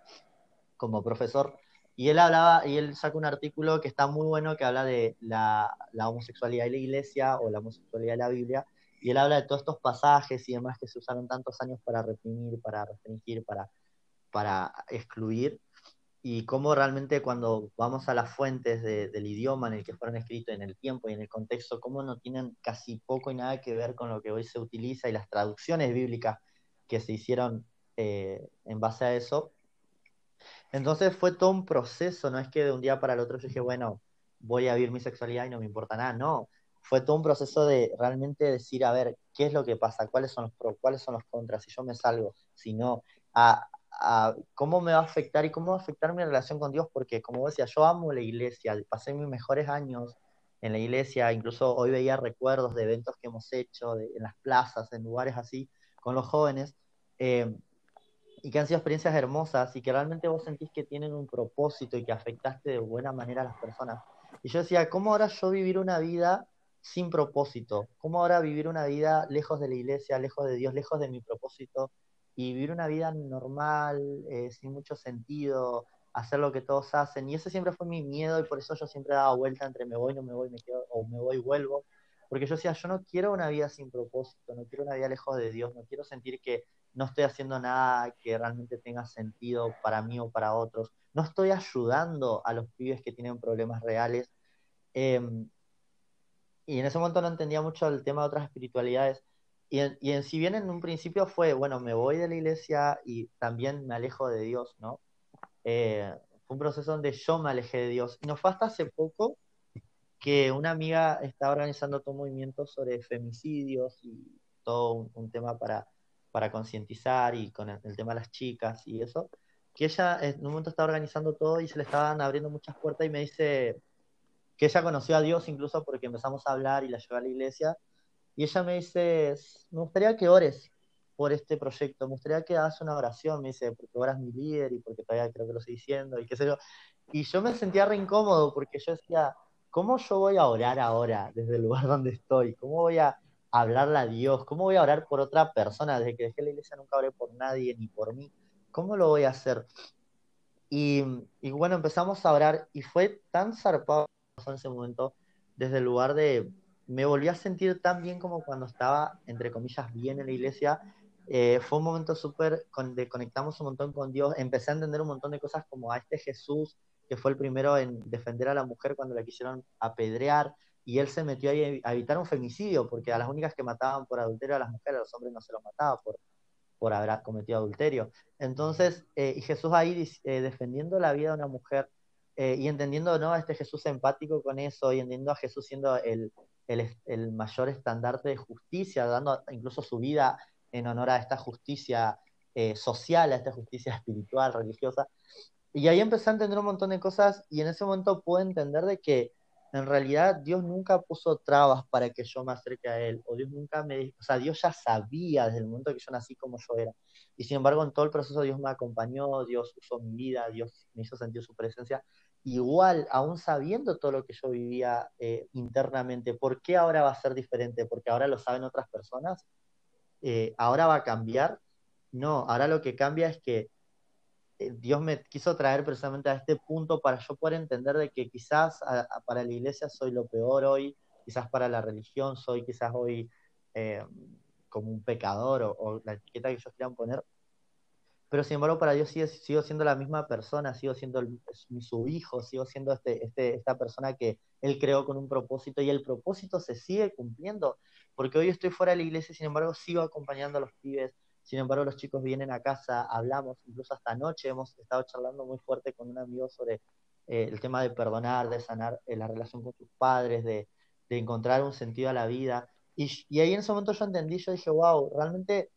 como profesor y él hablaba, y él saca un artículo que está muy bueno, que habla de la, homosexualidad y la iglesia o la homosexualidad y la Biblia, y él habla de todos estos pasajes y demás que se usaron tantos años para reprimir, para restringir, para, para excluir, y cómo realmente cuando vamos a las fuentes del idioma en el que fueron escritos, en el tiempo y en el contexto, cómo no tienen casi poco y nada que ver con lo que hoy se utiliza y las traducciones bíblicas que se hicieron eh, en base a eso, entonces fue todo un proceso, no es que de un día para el otro yo dije, bueno, voy a vivir mi sexualidad y no me importa nada, no. Fue todo un proceso de realmente decir, a ver, ¿qué es lo que pasa? ¿Cuáles son los pros? ¿Cuáles son los contras? Si yo me salgo, si no, a, cómo me va a afectar y cómo va a afectar mi relación con Dios, porque como decía, yo amo la iglesia, pasé mis mejores años en la iglesia, incluso hoy veía recuerdos de eventos que hemos hecho en las plazas, en lugares así, con los jóvenes. Eh, y que han sido experiencias hermosas y que realmente vos sentís que tienen un propósito y que afectaste de buena manera a las personas. Y yo decía, ¿cómo ahora yo vivir una vida sin propósito? ¿Cómo ahora vivir una vida lejos de la iglesia, lejos de Dios, lejos de mi propósito? Y vivir una vida normal, eh, sin mucho sentido, hacer lo que todos hacen. Y ese siempre fue mi miedo y por eso yo siempre daba vuelta entre me voy, no me voy, me quedo, o me voy vuelvo. Porque yo decía, yo no quiero una vida sin propósito, no quiero una vida lejos de Dios, no quiero sentir que no estoy haciendo nada que realmente tenga sentido para mí o para otros, no estoy ayudando a los pibes que tienen problemas reales. Em, y en ese momento no entendía mucho el tema de otras espiritualidades. Y en, y en, si bien en un principio fue, bueno, me voy de la iglesia y también me alejo de Dios, ¿no? Eh, fue un proceso donde yo me alejé de Dios. Y no fue hasta hace poco que una amiga estaba organizando todo un movimiento sobre femicidios y todo un tema para para concientizar y con el, tema de las chicas y eso, que ella en un momento estaba organizando todo y se le estaban abriendo muchas puertas y me dice, que ella conoció a Dios incluso porque empezamos a hablar y la llevé a la iglesia. Y ella me dice, me gustaría que ores por este proyecto, me gustaría que hagas una oración, me dice, porque ahora es mi líder y porque todavía creo que lo estoy diciendo y qué sé yo. Y yo me sentía re incómodo porque yo decía, ¿cómo yo voy a orar ahora desde el lugar donde estoy? ¿Cómo voy a hablarle a Dios? ¿Cómo voy a orar por otra persona? Desde que dejé la iglesia nunca oré por nadie ni por mí. ¿Cómo lo voy a hacer? Y, y bueno, empezamos a orar y fue tan zarpado en ese momento desde el lugar de, me volví a sentir tan bien como cuando estaba, entre comillas, bien en la iglesia. Eh, fue un momento súper, de conectamos un montón con Dios, empecé a entender un montón de cosas como a este Jesús, que fue el primero en defender a la mujer cuando la quisieron apedrear, y él se metió ahí a evitar un femicidio, porque a las únicas que mataban por adulterio a las mujeres, a los hombres no se los mataba por, por haber cometido adulterio. Entonces, eh, y Jesús ahí eh, defendiendo la vida de una mujer y entendiendo ¿no? a este Jesús empático con eso, y entendiendo a Jesús siendo el, el, mayor estandarte de justicia, dando incluso su vida en honor a esta justicia eh, social, a esta justicia espiritual, religiosa. Y ahí empecé a entender un montón de cosas y en ese momento pude entender de que en realidad Dios nunca puso trabas para que yo me acerque a Él, o Dios nunca me, o sea, Dios ya sabía desde el momento que yo nací como yo era. Y sin embargo, en todo el proceso Dios me acompañó, Dios usó mi vida, Dios me hizo sentir su presencia igual, aún sabiendo todo lo que yo vivía eh, internamente, ¿por qué ahora va a ser diferente? ¿Porque ahora lo saben otras personas? Eh, ¿Ahora va a cambiar? No, ahora lo que cambia es que eh, Dios me quiso traer precisamente a este punto para yo poder entender de que quizás para la iglesia soy lo peor hoy, quizás para la religión soy quizás hoy como un pecador o, o, la etiqueta que ellos quieran poner, pero sin embargo para Dios sigo, siendo la misma persona, sigo siendo su hijo, sigo siendo este, este, esta persona que Él creó con un propósito y el propósito se sigue cumpliendo, porque hoy estoy fuera de la iglesia, sin embargo sigo acompañando a los pibes, sin embargo los chicos vienen a casa, hablamos, incluso hasta anoche hemos estado charlando muy fuerte con un amigo sobre eh, el tema de perdonar, de sanar eh, la relación con tus padres, de, de, encontrar un sentido a la vida. Y, y ahí en ese momento yo entendí, yo dije, wow, realmente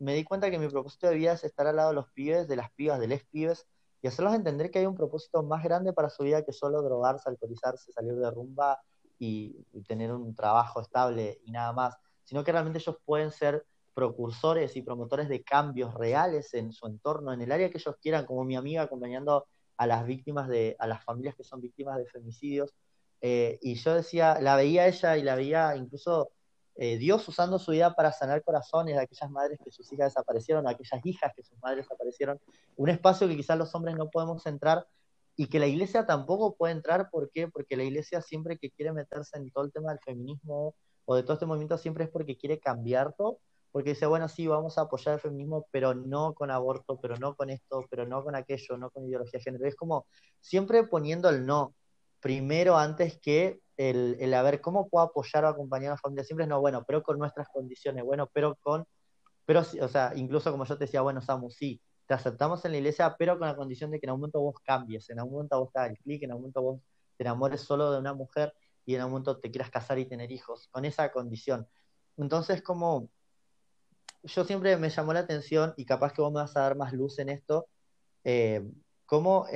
me di cuenta que mi propósito de vida es estar al lado de los pibes, de las pibas, de les pibes, y hacerlos entender que hay un propósito más grande para su vida que solo drogarse, alcoholizarse, salir de rumba y, tener un trabajo estable y nada más, sino que realmente ellos pueden ser precursores y promotores de cambios reales en su entorno, en el área que ellos quieran, como mi amiga acompañando a las víctimas de, a las familias que son víctimas de femicidios. Eh, y yo decía, la veía ella y la veía incluso eh, Dios usando su vida para sanar corazones de aquellas madres que sus hijas desaparecieron, de aquellas hijas que sus madres desaparecieron, un espacio que quizás los hombres no podemos entrar y que la iglesia tampoco puede entrar, ¿por qué? Porque la iglesia siempre que quiere meterse en todo el tema del feminismo o de todo este movimiento siempre es porque quiere cambiarlo, porque dice, bueno, sí, vamos a apoyar el feminismo, pero no con aborto, pero no con esto, pero no con aquello, no con ideología de género. Es como siempre poniendo el no primero antes que el, el a cómo puedo apoyar o acompañar a la familia siempre es no, bueno, pero con nuestras condiciones, bueno, pero con, pero, o sea, incluso como yo te decía, bueno, Samu, sí, te aceptamos en la iglesia, pero con la condición de que en algún momento vos cambies, en algún momento vos te hagas el clic, en algún momento vos te enamores solo de una mujer y en algún momento te quieras casar y tener hijos, con esa condición. Entonces, como yo siempre me llamó la atención y capaz que vos me vas a dar más luz en esto, eh, como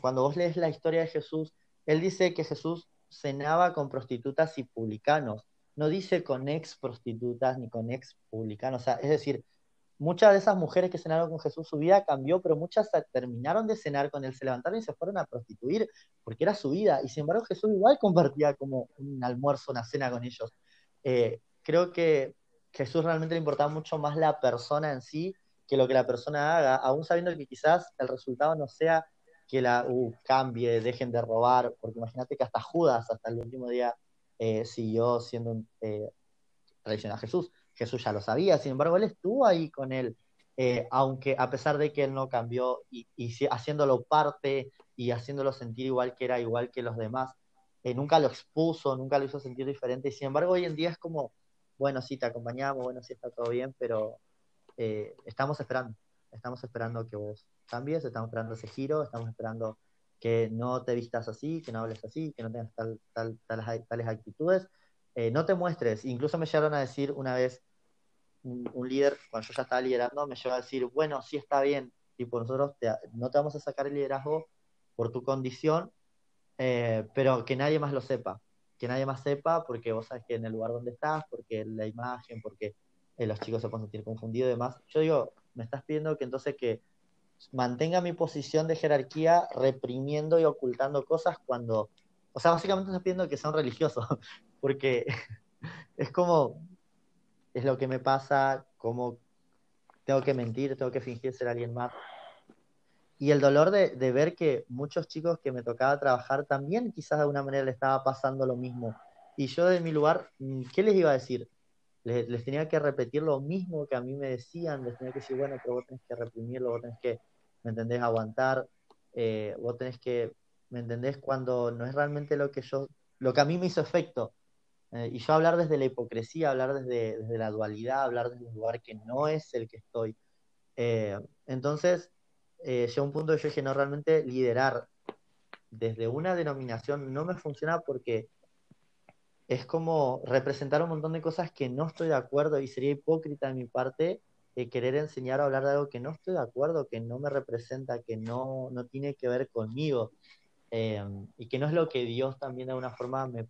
cuando vos lees la historia de Jesús, él dice que Jesús cenaba con prostitutas y publicanos. No dice con ex prostitutas ni con ex publicanos. O sea, es decir, muchas de esas mujeres que cenaron con Jesús, su vida cambió, pero muchas terminaron de cenar con él, se levantaron y se fueron a prostituir, porque era su vida. Y sin embargo, Jesús igual compartía como un almuerzo, una cena con ellos. Eh, creo que Jesús realmente le importaba mucho más la persona en sí que lo que la persona haga, aún sabiendo que quizás el resultado no sea que la uh, cambie, dejen de robar, porque imagínate que hasta Judas, hasta el último día, eh, siguió siendo un eh, a Jesús. Jesús ya lo sabía, sin embargo, él estuvo ahí con él, eh, aunque a pesar de que él no cambió y, haciéndolo parte y haciéndolo sentir igual que era, igual que los demás, eh, nunca lo expuso, nunca lo hizo sentir diferente, y sin embargo, hoy en día es como, bueno, sí, te acompañamos, bueno, sí, está todo bien, pero estamos esperando, estamos esperando que vos cambies, estamos esperando ese giro, estamos esperando que no te vistas así, que no hables así, que no tengas tal, tal, tales, actitudes. Eh, no te muestres. Incluso me llegaron a decir una vez, un, líder, cuando yo ya estaba liderando, me llegó a decir, bueno, sí está bien, tipo, nosotros no te vamos a sacar el liderazgo por tu condición, eh, pero que nadie más lo sepa, que nadie más sepa porque vos sabes que en el lugar donde estás, porque la imagen, porque eh, los chicos se pueden sentir confundidos y demás. Yo digo, me estás pidiendo que entonces que mantenga mi posición de jerarquía reprimiendo y ocultando cosas cuando, o sea, básicamente estás pidiendo que sean religiosos, porque es como, es lo que me pasa, como tengo que mentir, tengo que fingir ser alguien más. Y el dolor de, ver que muchos chicos que me tocaba trabajar también quizás de alguna manera le estaba pasando lo mismo. Y yo de mi lugar, mm, ¿qué les iba a decir? Les, tenía que repetir lo mismo que a mí me decían, les tenía que decir, bueno, pero vos tenés que reprimirlo, vos tenés que, ¿me entendés? Aguantar, eh, vos tenés que, ¿me entendés? Cuando no es realmente lo que yo, lo que a mí me hizo efecto. Eh, y yo hablar desde la hipocresía, hablar desde, la dualidad, hablar desde un lugar que no es el que estoy. Eh, entonces, eh, llega un punto que yo dije, no, realmente liderar desde una denominación no me funciona porque es como representar un montón de cosas que no estoy de acuerdo y sería hipócrita de mi parte de querer enseñar o hablar de algo que no estoy de acuerdo, que no me representa, que no, no tiene que ver conmigo eh, y que no es lo que Dios también de alguna forma me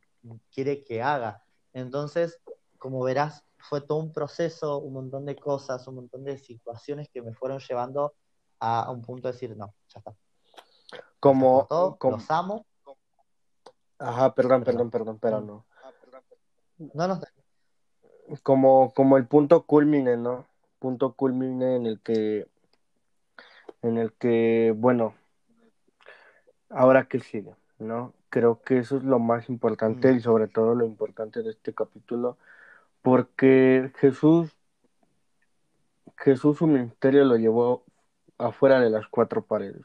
quiere que haga. Entonces, como verás, fue todo un proceso, un montón de cosas, un montón de situaciones que me fueron llevando a un punto de decir, no, ya está. Como, como... los amo. Ajá, perdón, perdón, perdón, pero no. No, no. Como, como el punto culmine, ¿no? Punto culmine en el que, en el que, bueno, ahora que sigue, ¿no? Creo que eso es lo más importante y sobre todo lo importante de este capítulo, porque Jesús, Jesús su ministerio lo llevó afuera de las cuatro paredes.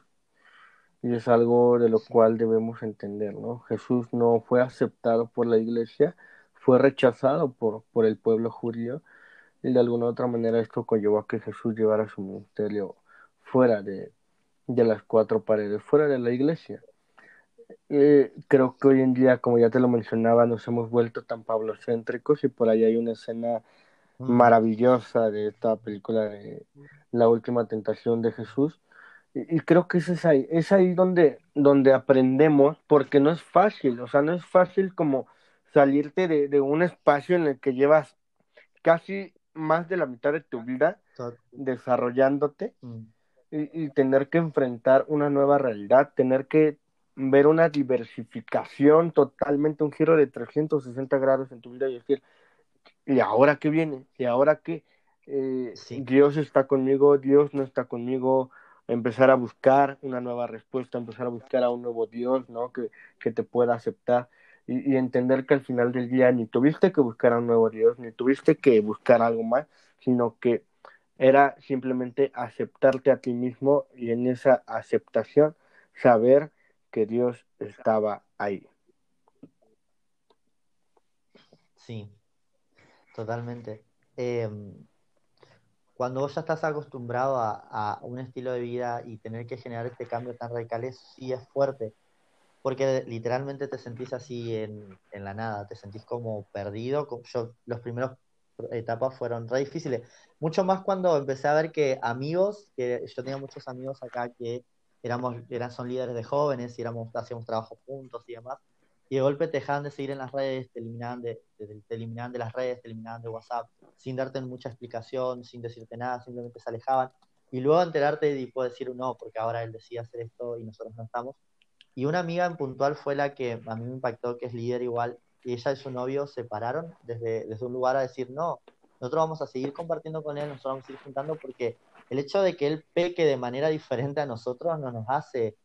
Y es algo de lo cual debemos entender, ¿no? Jesús no fue aceptado por la iglesia, fue rechazado por, por el pueblo judío, y de alguna otra manera esto conllevó a que Jesús llevara su ministerio fuera de, de las cuatro paredes, fuera de la iglesia. Eh, creo que hoy en día, como ya te lo mencionaba, nos hemos vuelto tan pablocéntricos y por ahí hay una escena maravillosa de esta película de La última tentación de Jesús. Y, creo que es ahí, es ahí donde, donde aprendemos, porque no es fácil, o sea, no es fácil como salirte de, de un espacio en el que llevas casi más de la mitad de tu vida desarrollándote mm. y, y, tener que enfrentar una nueva realidad, tener que ver una diversificación totalmente, un giro de 360 grados en tu vida y decir, ¿y ahora qué viene? ¿Y ahora qué? Eh, Dios está conmigo, Dios no está conmigo, empezar a buscar una nueva respuesta, empezar a buscar a un nuevo Dios, ¿no? Que, que te pueda aceptar y, entender que al final del día ni tuviste que buscar a un nuevo Dios, ni tuviste que buscar algo más, sino que era simplemente aceptarte a ti mismo y en esa aceptación saber que Dios estaba ahí. Sí, Totalmente. Em, cuando vos ya estás acostumbrado a, un estilo de vida y tener que generar este cambio tan radical, sí es fuerte, porque literalmente te sentís así en, la nada, te sentís como perdido. Yo, los primeros etapas fueron re difíciles, mucho más cuando empecé a ver que amigos, que yo tenía muchos amigos acá que éramos, eran, son líderes de jóvenes y éramos, hacíamos trabajo juntos y demás, y de golpe te dejaban de seguir en las redes, te eliminaban de, te, eliminaban de las redes, te eliminaban de WhatsApp, sin darte mucha explicación, sin decirte nada, simplemente se alejaban. Y luego enterarte y puedo decir no, porque ahora él decía hacer esto y nosotros no estamos. Y una amiga en puntual fue la que a mí me impactó, que es líder igual, y ella y su novio se pararon desde, desde un lugar a decir, no, nosotros vamos a seguir compartiendo con él, nosotros vamos a seguir juntando, porque el hecho de que él peque de manera diferente a nosotros no nos hace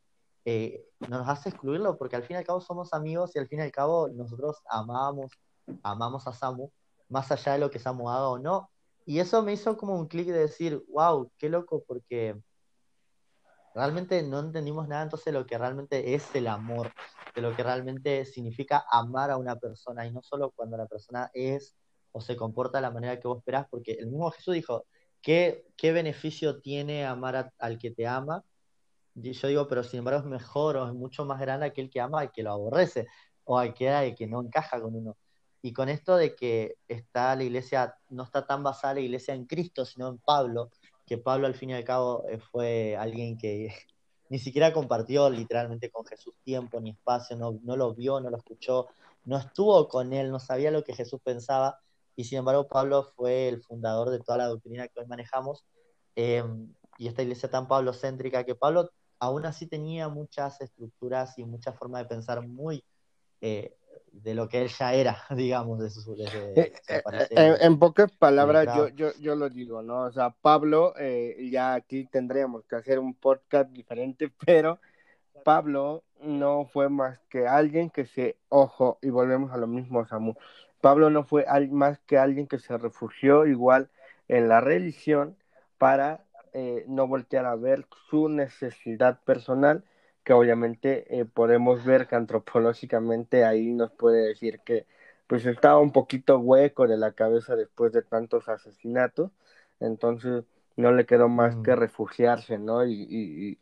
eh, no nos hace excluirlo, porque al fin y al cabo somos amigos y al fin y al cabo nosotros amamos, amamos a Samu, más allá de lo que Samu haga o no. Y eso me hizo como un clic de decir, wow, qué loco, porque realmente no entendimos nada entonces lo que realmente es el amor, de lo que realmente significa amar a una persona, y no solo cuando la persona es o se comporta de la manera que vos esperás, porque el mismo Jesús dijo, ¿qué, qué beneficio tiene amar al que te ama? yo digo, pero sin embargo es mejor o es mucho más grande aquel que ama al que lo aborrece o al que, que no encaja con uno. Y con esto de que está la iglesia, no está tan basada la iglesia en Cristo, sino en Pablo, que Pablo al fin y al cabo eh, fue alguien que ni siquiera compartió literalmente con Jesús tiempo ni espacio, no, no lo vio, no lo escuchó, no estuvo con él, no sabía lo que Jesús pensaba, y sin embargo Pablo fue el fundador de toda la doctrina que hoy manejamos, em, y esta iglesia tan pablocéntrica, que Pablo aún así tenía muchas estructuras y muchas formas de pensar muy eh, de lo que él ya era, digamos, de su... Eh, eh, en, pocas palabras, yo, yo, yo lo digo, ¿no? O sea, Pablo, ya aquí tendríamos que hacer un podcast diferente, pero Pablo no fue más que alguien que se, ojo, y volvemos a lo mismo, Samu, Pablo no fue más que alguien que se refugió igual en la religión para eh, no voltear a ver su necesidad personal, que obviamente eh, podemos ver que antropológicamente ahí nos puede decir que pues estaba un poquito hueco de la cabeza después de tantos asesinatos, entonces no le quedó más que mm. refugiarse, ¿no? Y,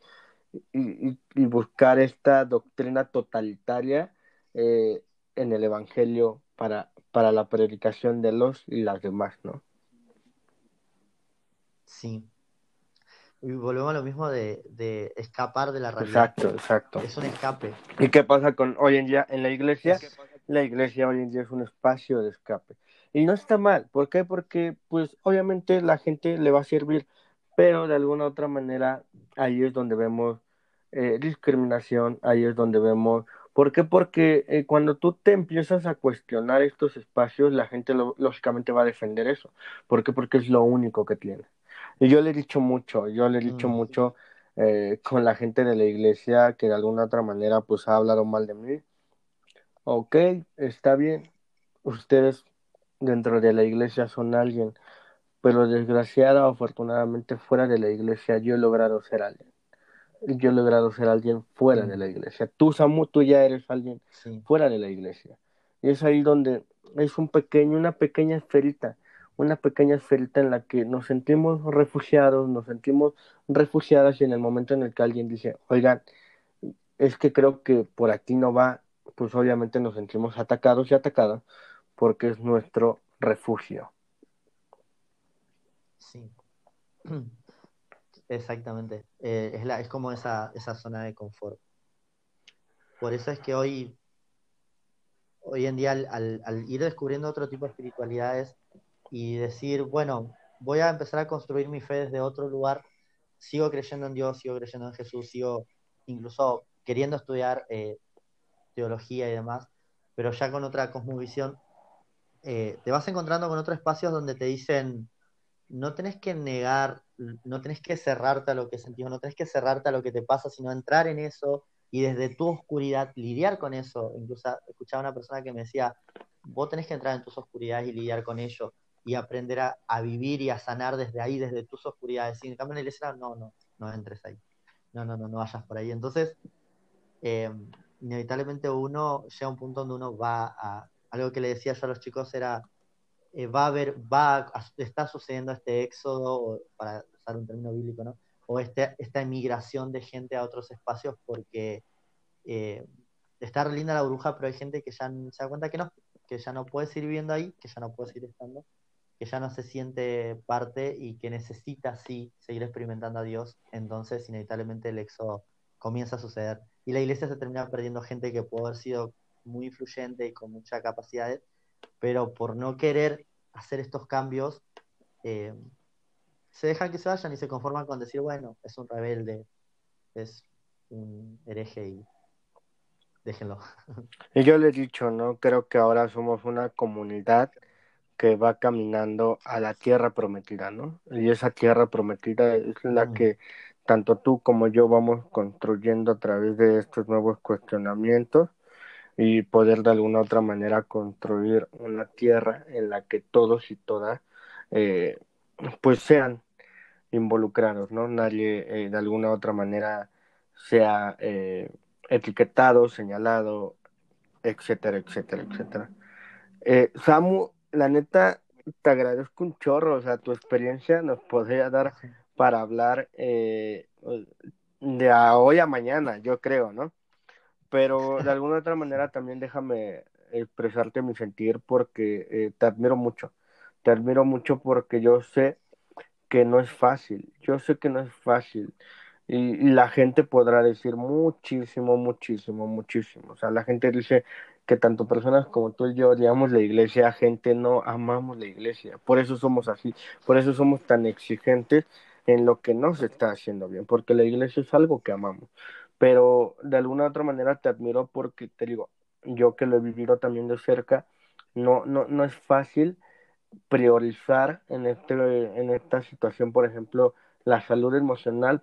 y, y, buscar esta doctrina totalitaria eh, en el Evangelio para, para la predicación de los y las demás, ¿no? Sí. Y volvemos a lo mismo de, de escapar de la realidad. Exacto, exacto. Es un escape. ¿Y qué pasa con hoy en día en la iglesia? La iglesia hoy en día es un espacio de escape. Y no está mal. ¿Por qué? Porque, pues, obviamente la gente le va a servir, pero de alguna otra manera ahí es donde vemos eh, discriminación, ahí es donde vemos... ¿Por qué? Porque eh, cuando tú te empiezas a cuestionar estos espacios, la gente lógicamente va a defender eso. ¿Por qué? Porque es lo único que tiene. Y yo le he dicho mucho, yo le he dicho mm. mucho eh, con la gente de la iglesia que de alguna otra manera pues ha hablado mal de mí. Ok, está bien. Ustedes dentro de la iglesia son alguien, pero desgraciada o afortunadamente fuera de la iglesia yo he logrado ser alguien yo he logrado ser alguien fuera de la iglesia. Tú, Samu, tú ya eres alguien fuera de la iglesia. Y es ahí donde es un pequeño, una pequeña esferita, una pequeña esferita en la que nos sentimos refugiados, nos sentimos refugiadas y en el momento en el que alguien dice, oigan, es que creo que por aquí no va, pues obviamente nos sentimos atacados y atacadas porque es nuestro refugio. Sí. Exactamente. Eh, es, como esa, esa zona de confort. Por eso es que hoy, hoy en día, al, ir descubriendo otro tipo de espiritualidades y decir, bueno, voy a empezar a construir mi fe desde otro lugar, sigo creyendo en Dios, sigo creyendo en Jesús, sigo incluso queriendo estudiar eh, teología y demás, pero ya con otra cosmovisión, eh, te vas encontrando con otros espacios donde te dicen, no tenés que negar no tenés que cerrarte a lo que sentís, no tenés que cerrarte a lo que te pasa, sino entrar en eso y desde tu oscuridad lidiar con eso. Incluso escuchaba una persona que me decía, vos tenés que entrar en tus oscuridades y lidiar con ello y aprender a, vivir y a sanar desde ahí, desde tus oscuridades. Y en cambio en la iglesia, no, no, no entres ahí. No, no, no, no vayas por ahí. Entonces, eh, inevitablemente uno llega a un punto donde uno va a... Algo que le decía yo a los chicos era, eh, va a haber, va está sucediendo este éxodo, para usar un término bíblico, ¿no? O este, esta emigración de gente a otros espacios porque eh, está linda la bruja, pero hay gente que ya se da cuenta que no, que ya no puede seguir viviendo ahí, que ya no puede seguir estando, que ya no se siente parte y que necesita sí seguir experimentando a Dios, entonces inevitablemente el éxodo comienza a suceder. Y la iglesia se termina perdiendo gente que puede haber sido muy influyente y con mucha capacidad pero por no querer hacer estos cambios, eh, se dejan que se vayan y se conforman con decir, bueno, es un rebelde, es un hereje y déjenlo. Y yo le he dicho, ¿no? Creo que ahora somos una comunidad que va caminando a la tierra prometida, ¿no? Y esa tierra prometida es la que tanto tú como yo vamos construyendo a través de estos nuevos cuestionamientos y poder de alguna otra manera construir una tierra en la que todos y todas eh, pues sean involucrados, ¿no? Nadie eh, de alguna otra manera sea eh, etiquetado, señalado, etcétera, etcétera, etcétera. Samu, la neta, te agradezco un chorro, o sea, tu experiencia nos podría dar para hablar de hoy a mañana, yo creo, ¿no? pero de alguna otra manera también déjame expresarte mi sentir porque eh, te admiro mucho. Te admiro mucho porque yo sé que no es fácil, yo sé que no es fácil y, la gente podrá decir muchísimo, muchísimo, muchísimo. O sea, la gente dice que tanto personas como tú y yo odiamos la iglesia, gente no amamos la iglesia. Por eso somos así, por eso somos tan exigentes en lo que no se está haciendo bien, porque la iglesia es algo que amamos. Pero de alguna u otra manera te admiro porque te digo, yo que lo he vivido también de cerca, no, no, no es fácil priorizar en, este, en esta situación, por ejemplo, la salud emocional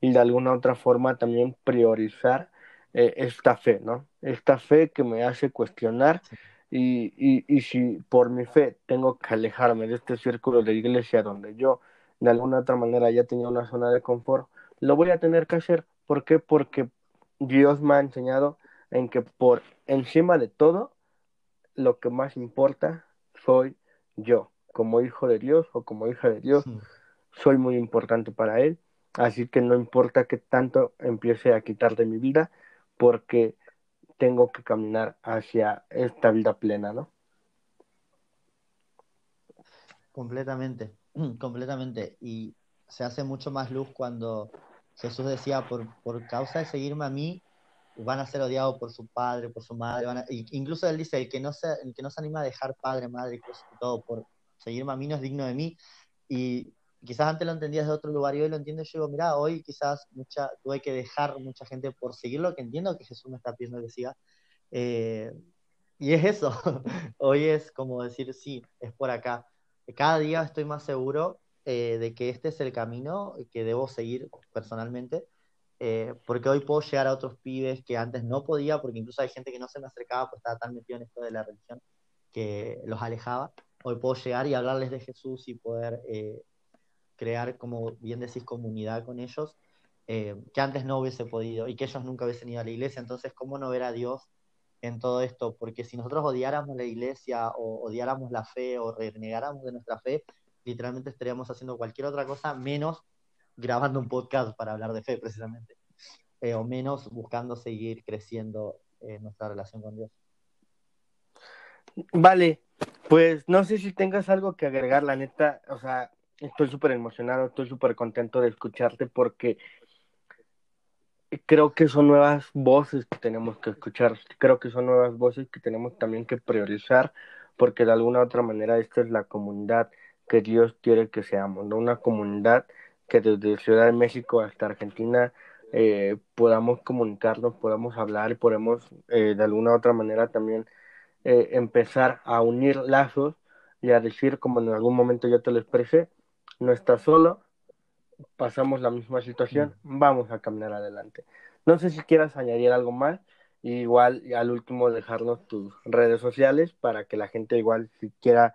y de alguna otra forma también priorizar eh, esta fe, ¿no? Esta fe que me hace cuestionar y, y, y, si por mi fe tengo que alejarme de este círculo de iglesia donde yo de alguna otra manera ya tenía una zona de confort, lo voy a tener que hacer. ¿Por qué? Porque Dios me ha enseñado en que por encima de todo, lo que más importa soy yo, como hijo de Dios o como hija de Dios, soy muy importante para Él, así que no importa que tanto empiece a quitar de mi vida, porque tengo que caminar hacia esta vida plena, ¿no? Completamente, completamente. Y se hace mucho más luz cuando Jesús decía, por, por causa de seguirme a mí, van a ser odiados por su padre, por su madre. Incluso él dice, el que, no se, el que no se anima a dejar padre, madre y todo por seguirme a mí no es digno de mí. Y quizás antes lo entendías de otro lugar y hoy lo entiendo. Yo digo, mira, hoy quizás mucha, tuve que dejar mucha gente por seguir lo que entiendo que Jesús me está pidiendo que siga. Eh, y es eso. hoy es como decir, sí, es por acá. Cada día estoy más seguro eh, de que este es el camino que debo seguir personalmente eh, porque hoy puedo llegar a otros pibes que antes no podía, porque incluso hay gente que no se me acercaba, pues estaba tan metido en esto de la religión que los alejaba. Hoy puedo llegar y hablarles de Jesús y poder eh, crear, como bien decís, comunidad con ellos, eh, que antes no hubiese podido y que ellos nunca hubiesen ido a la iglesia. Entonces, ¿cómo no ver a Dios en todo esto? Porque si nosotros odiáramos la iglesia o odiáramos la fe o renegáramos de nuestra fe, literalmente estaríamos haciendo cualquier otra cosa menos grabando un podcast para hablar de fe, precisamente, eh, o menos buscando seguir creciendo en nuestra relación con Dios. Vale, pues no sé si tengas algo que agregar, la neta, o sea, estoy súper emocionado, estoy súper contento de escucharte porque creo que son nuevas voces que tenemos que escuchar, creo que son nuevas voces que tenemos también que priorizar porque de alguna u otra manera esta es la comunidad que Dios quiere que seamos, ¿no? Una comunidad que desde Ciudad de México hasta Argentina eh, podamos comunicarnos, podamos hablar, podemos eh, de alguna u otra manera también eh, empezar a unir lazos y a decir, como en algún momento yo te lo expresé, no estás solo, pasamos la misma situación, mm. vamos a caminar adelante. No sé si quieras añadir algo más, igual al último dejarnos tus redes sociales para que la gente igual si quiera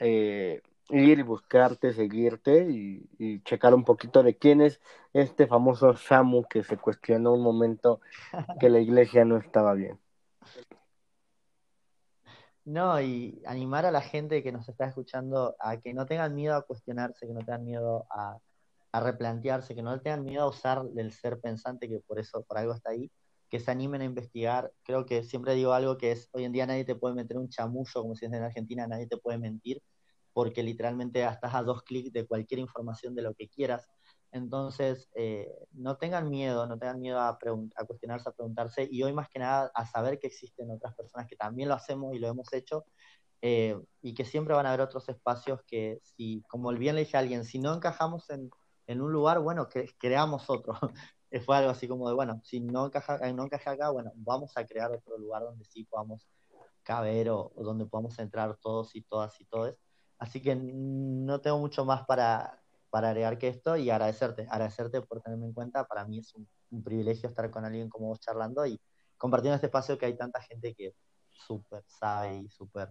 eh, ir y buscarte, seguirte y, checar un poquito de quién es este famoso Samu que se cuestionó un momento que la iglesia no estaba bien. No, y animar a la gente que nos está escuchando a que no tengan miedo a cuestionarse, que no tengan miedo a, a replantearse, que no tengan miedo a usar el ser pensante, que por eso, por algo está ahí, que se animen a investigar. Creo que siempre digo algo que es, hoy en día nadie te puede meter un chamullo, como si es en Argentina, nadie te puede mentir porque literalmente estás a dos clics de cualquier información de lo que quieras. Entonces, eh, no tengan miedo, no tengan miedo a, a, cuestionarse, a preguntarse, y hoy más que nada a saber que existen otras personas que también lo hacemos y lo hemos hecho, eh, y que siempre van a haber otros espacios que, si, como bien le dije a alguien, si no encajamos en, en un lugar, bueno, que creamos otro. Fue algo así como de, bueno, si no encaja, eh, no encaja acá, bueno, vamos a crear otro lugar donde sí podamos caber o, o donde podamos entrar todos y todas y todos. Así que no tengo mucho más para, para agregar que esto y agradecerte, agradecerte por tenerme en cuenta. Para mí es un, privilegio estar con alguien como vos charlando y compartiendo este espacio que hay tanta gente que súper sabe y súper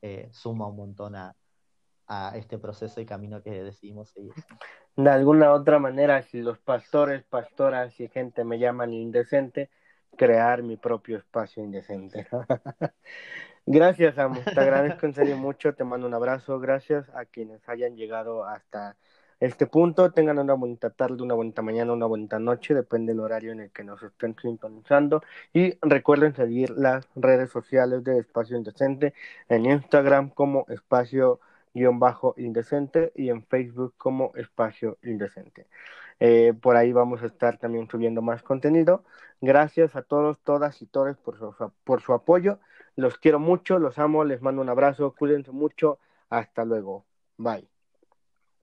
eh, suma un montón a, a este proceso y camino que decidimos seguir. De alguna otra manera, si los pastores, pastoras y gente me llaman indecente, crear mi propio espacio indecente. Gracias, Amo. Te agradezco en serio mucho. Te mando un abrazo. Gracias a quienes hayan llegado hasta este punto. Tengan una bonita tarde, una bonita mañana, una bonita noche. Depende del horario en el que nos estén sintonizando. Y recuerden seguir las redes sociales de Espacio Indecente en Instagram como Espacio guion bajo indecente y en Facebook como espacio indecente. Eh, por ahí vamos a estar también subiendo más contenido. Gracias a todos, todas y todos por su, por su apoyo. Los quiero mucho, los amo, les mando un abrazo, cuídense mucho. Hasta luego. Bye.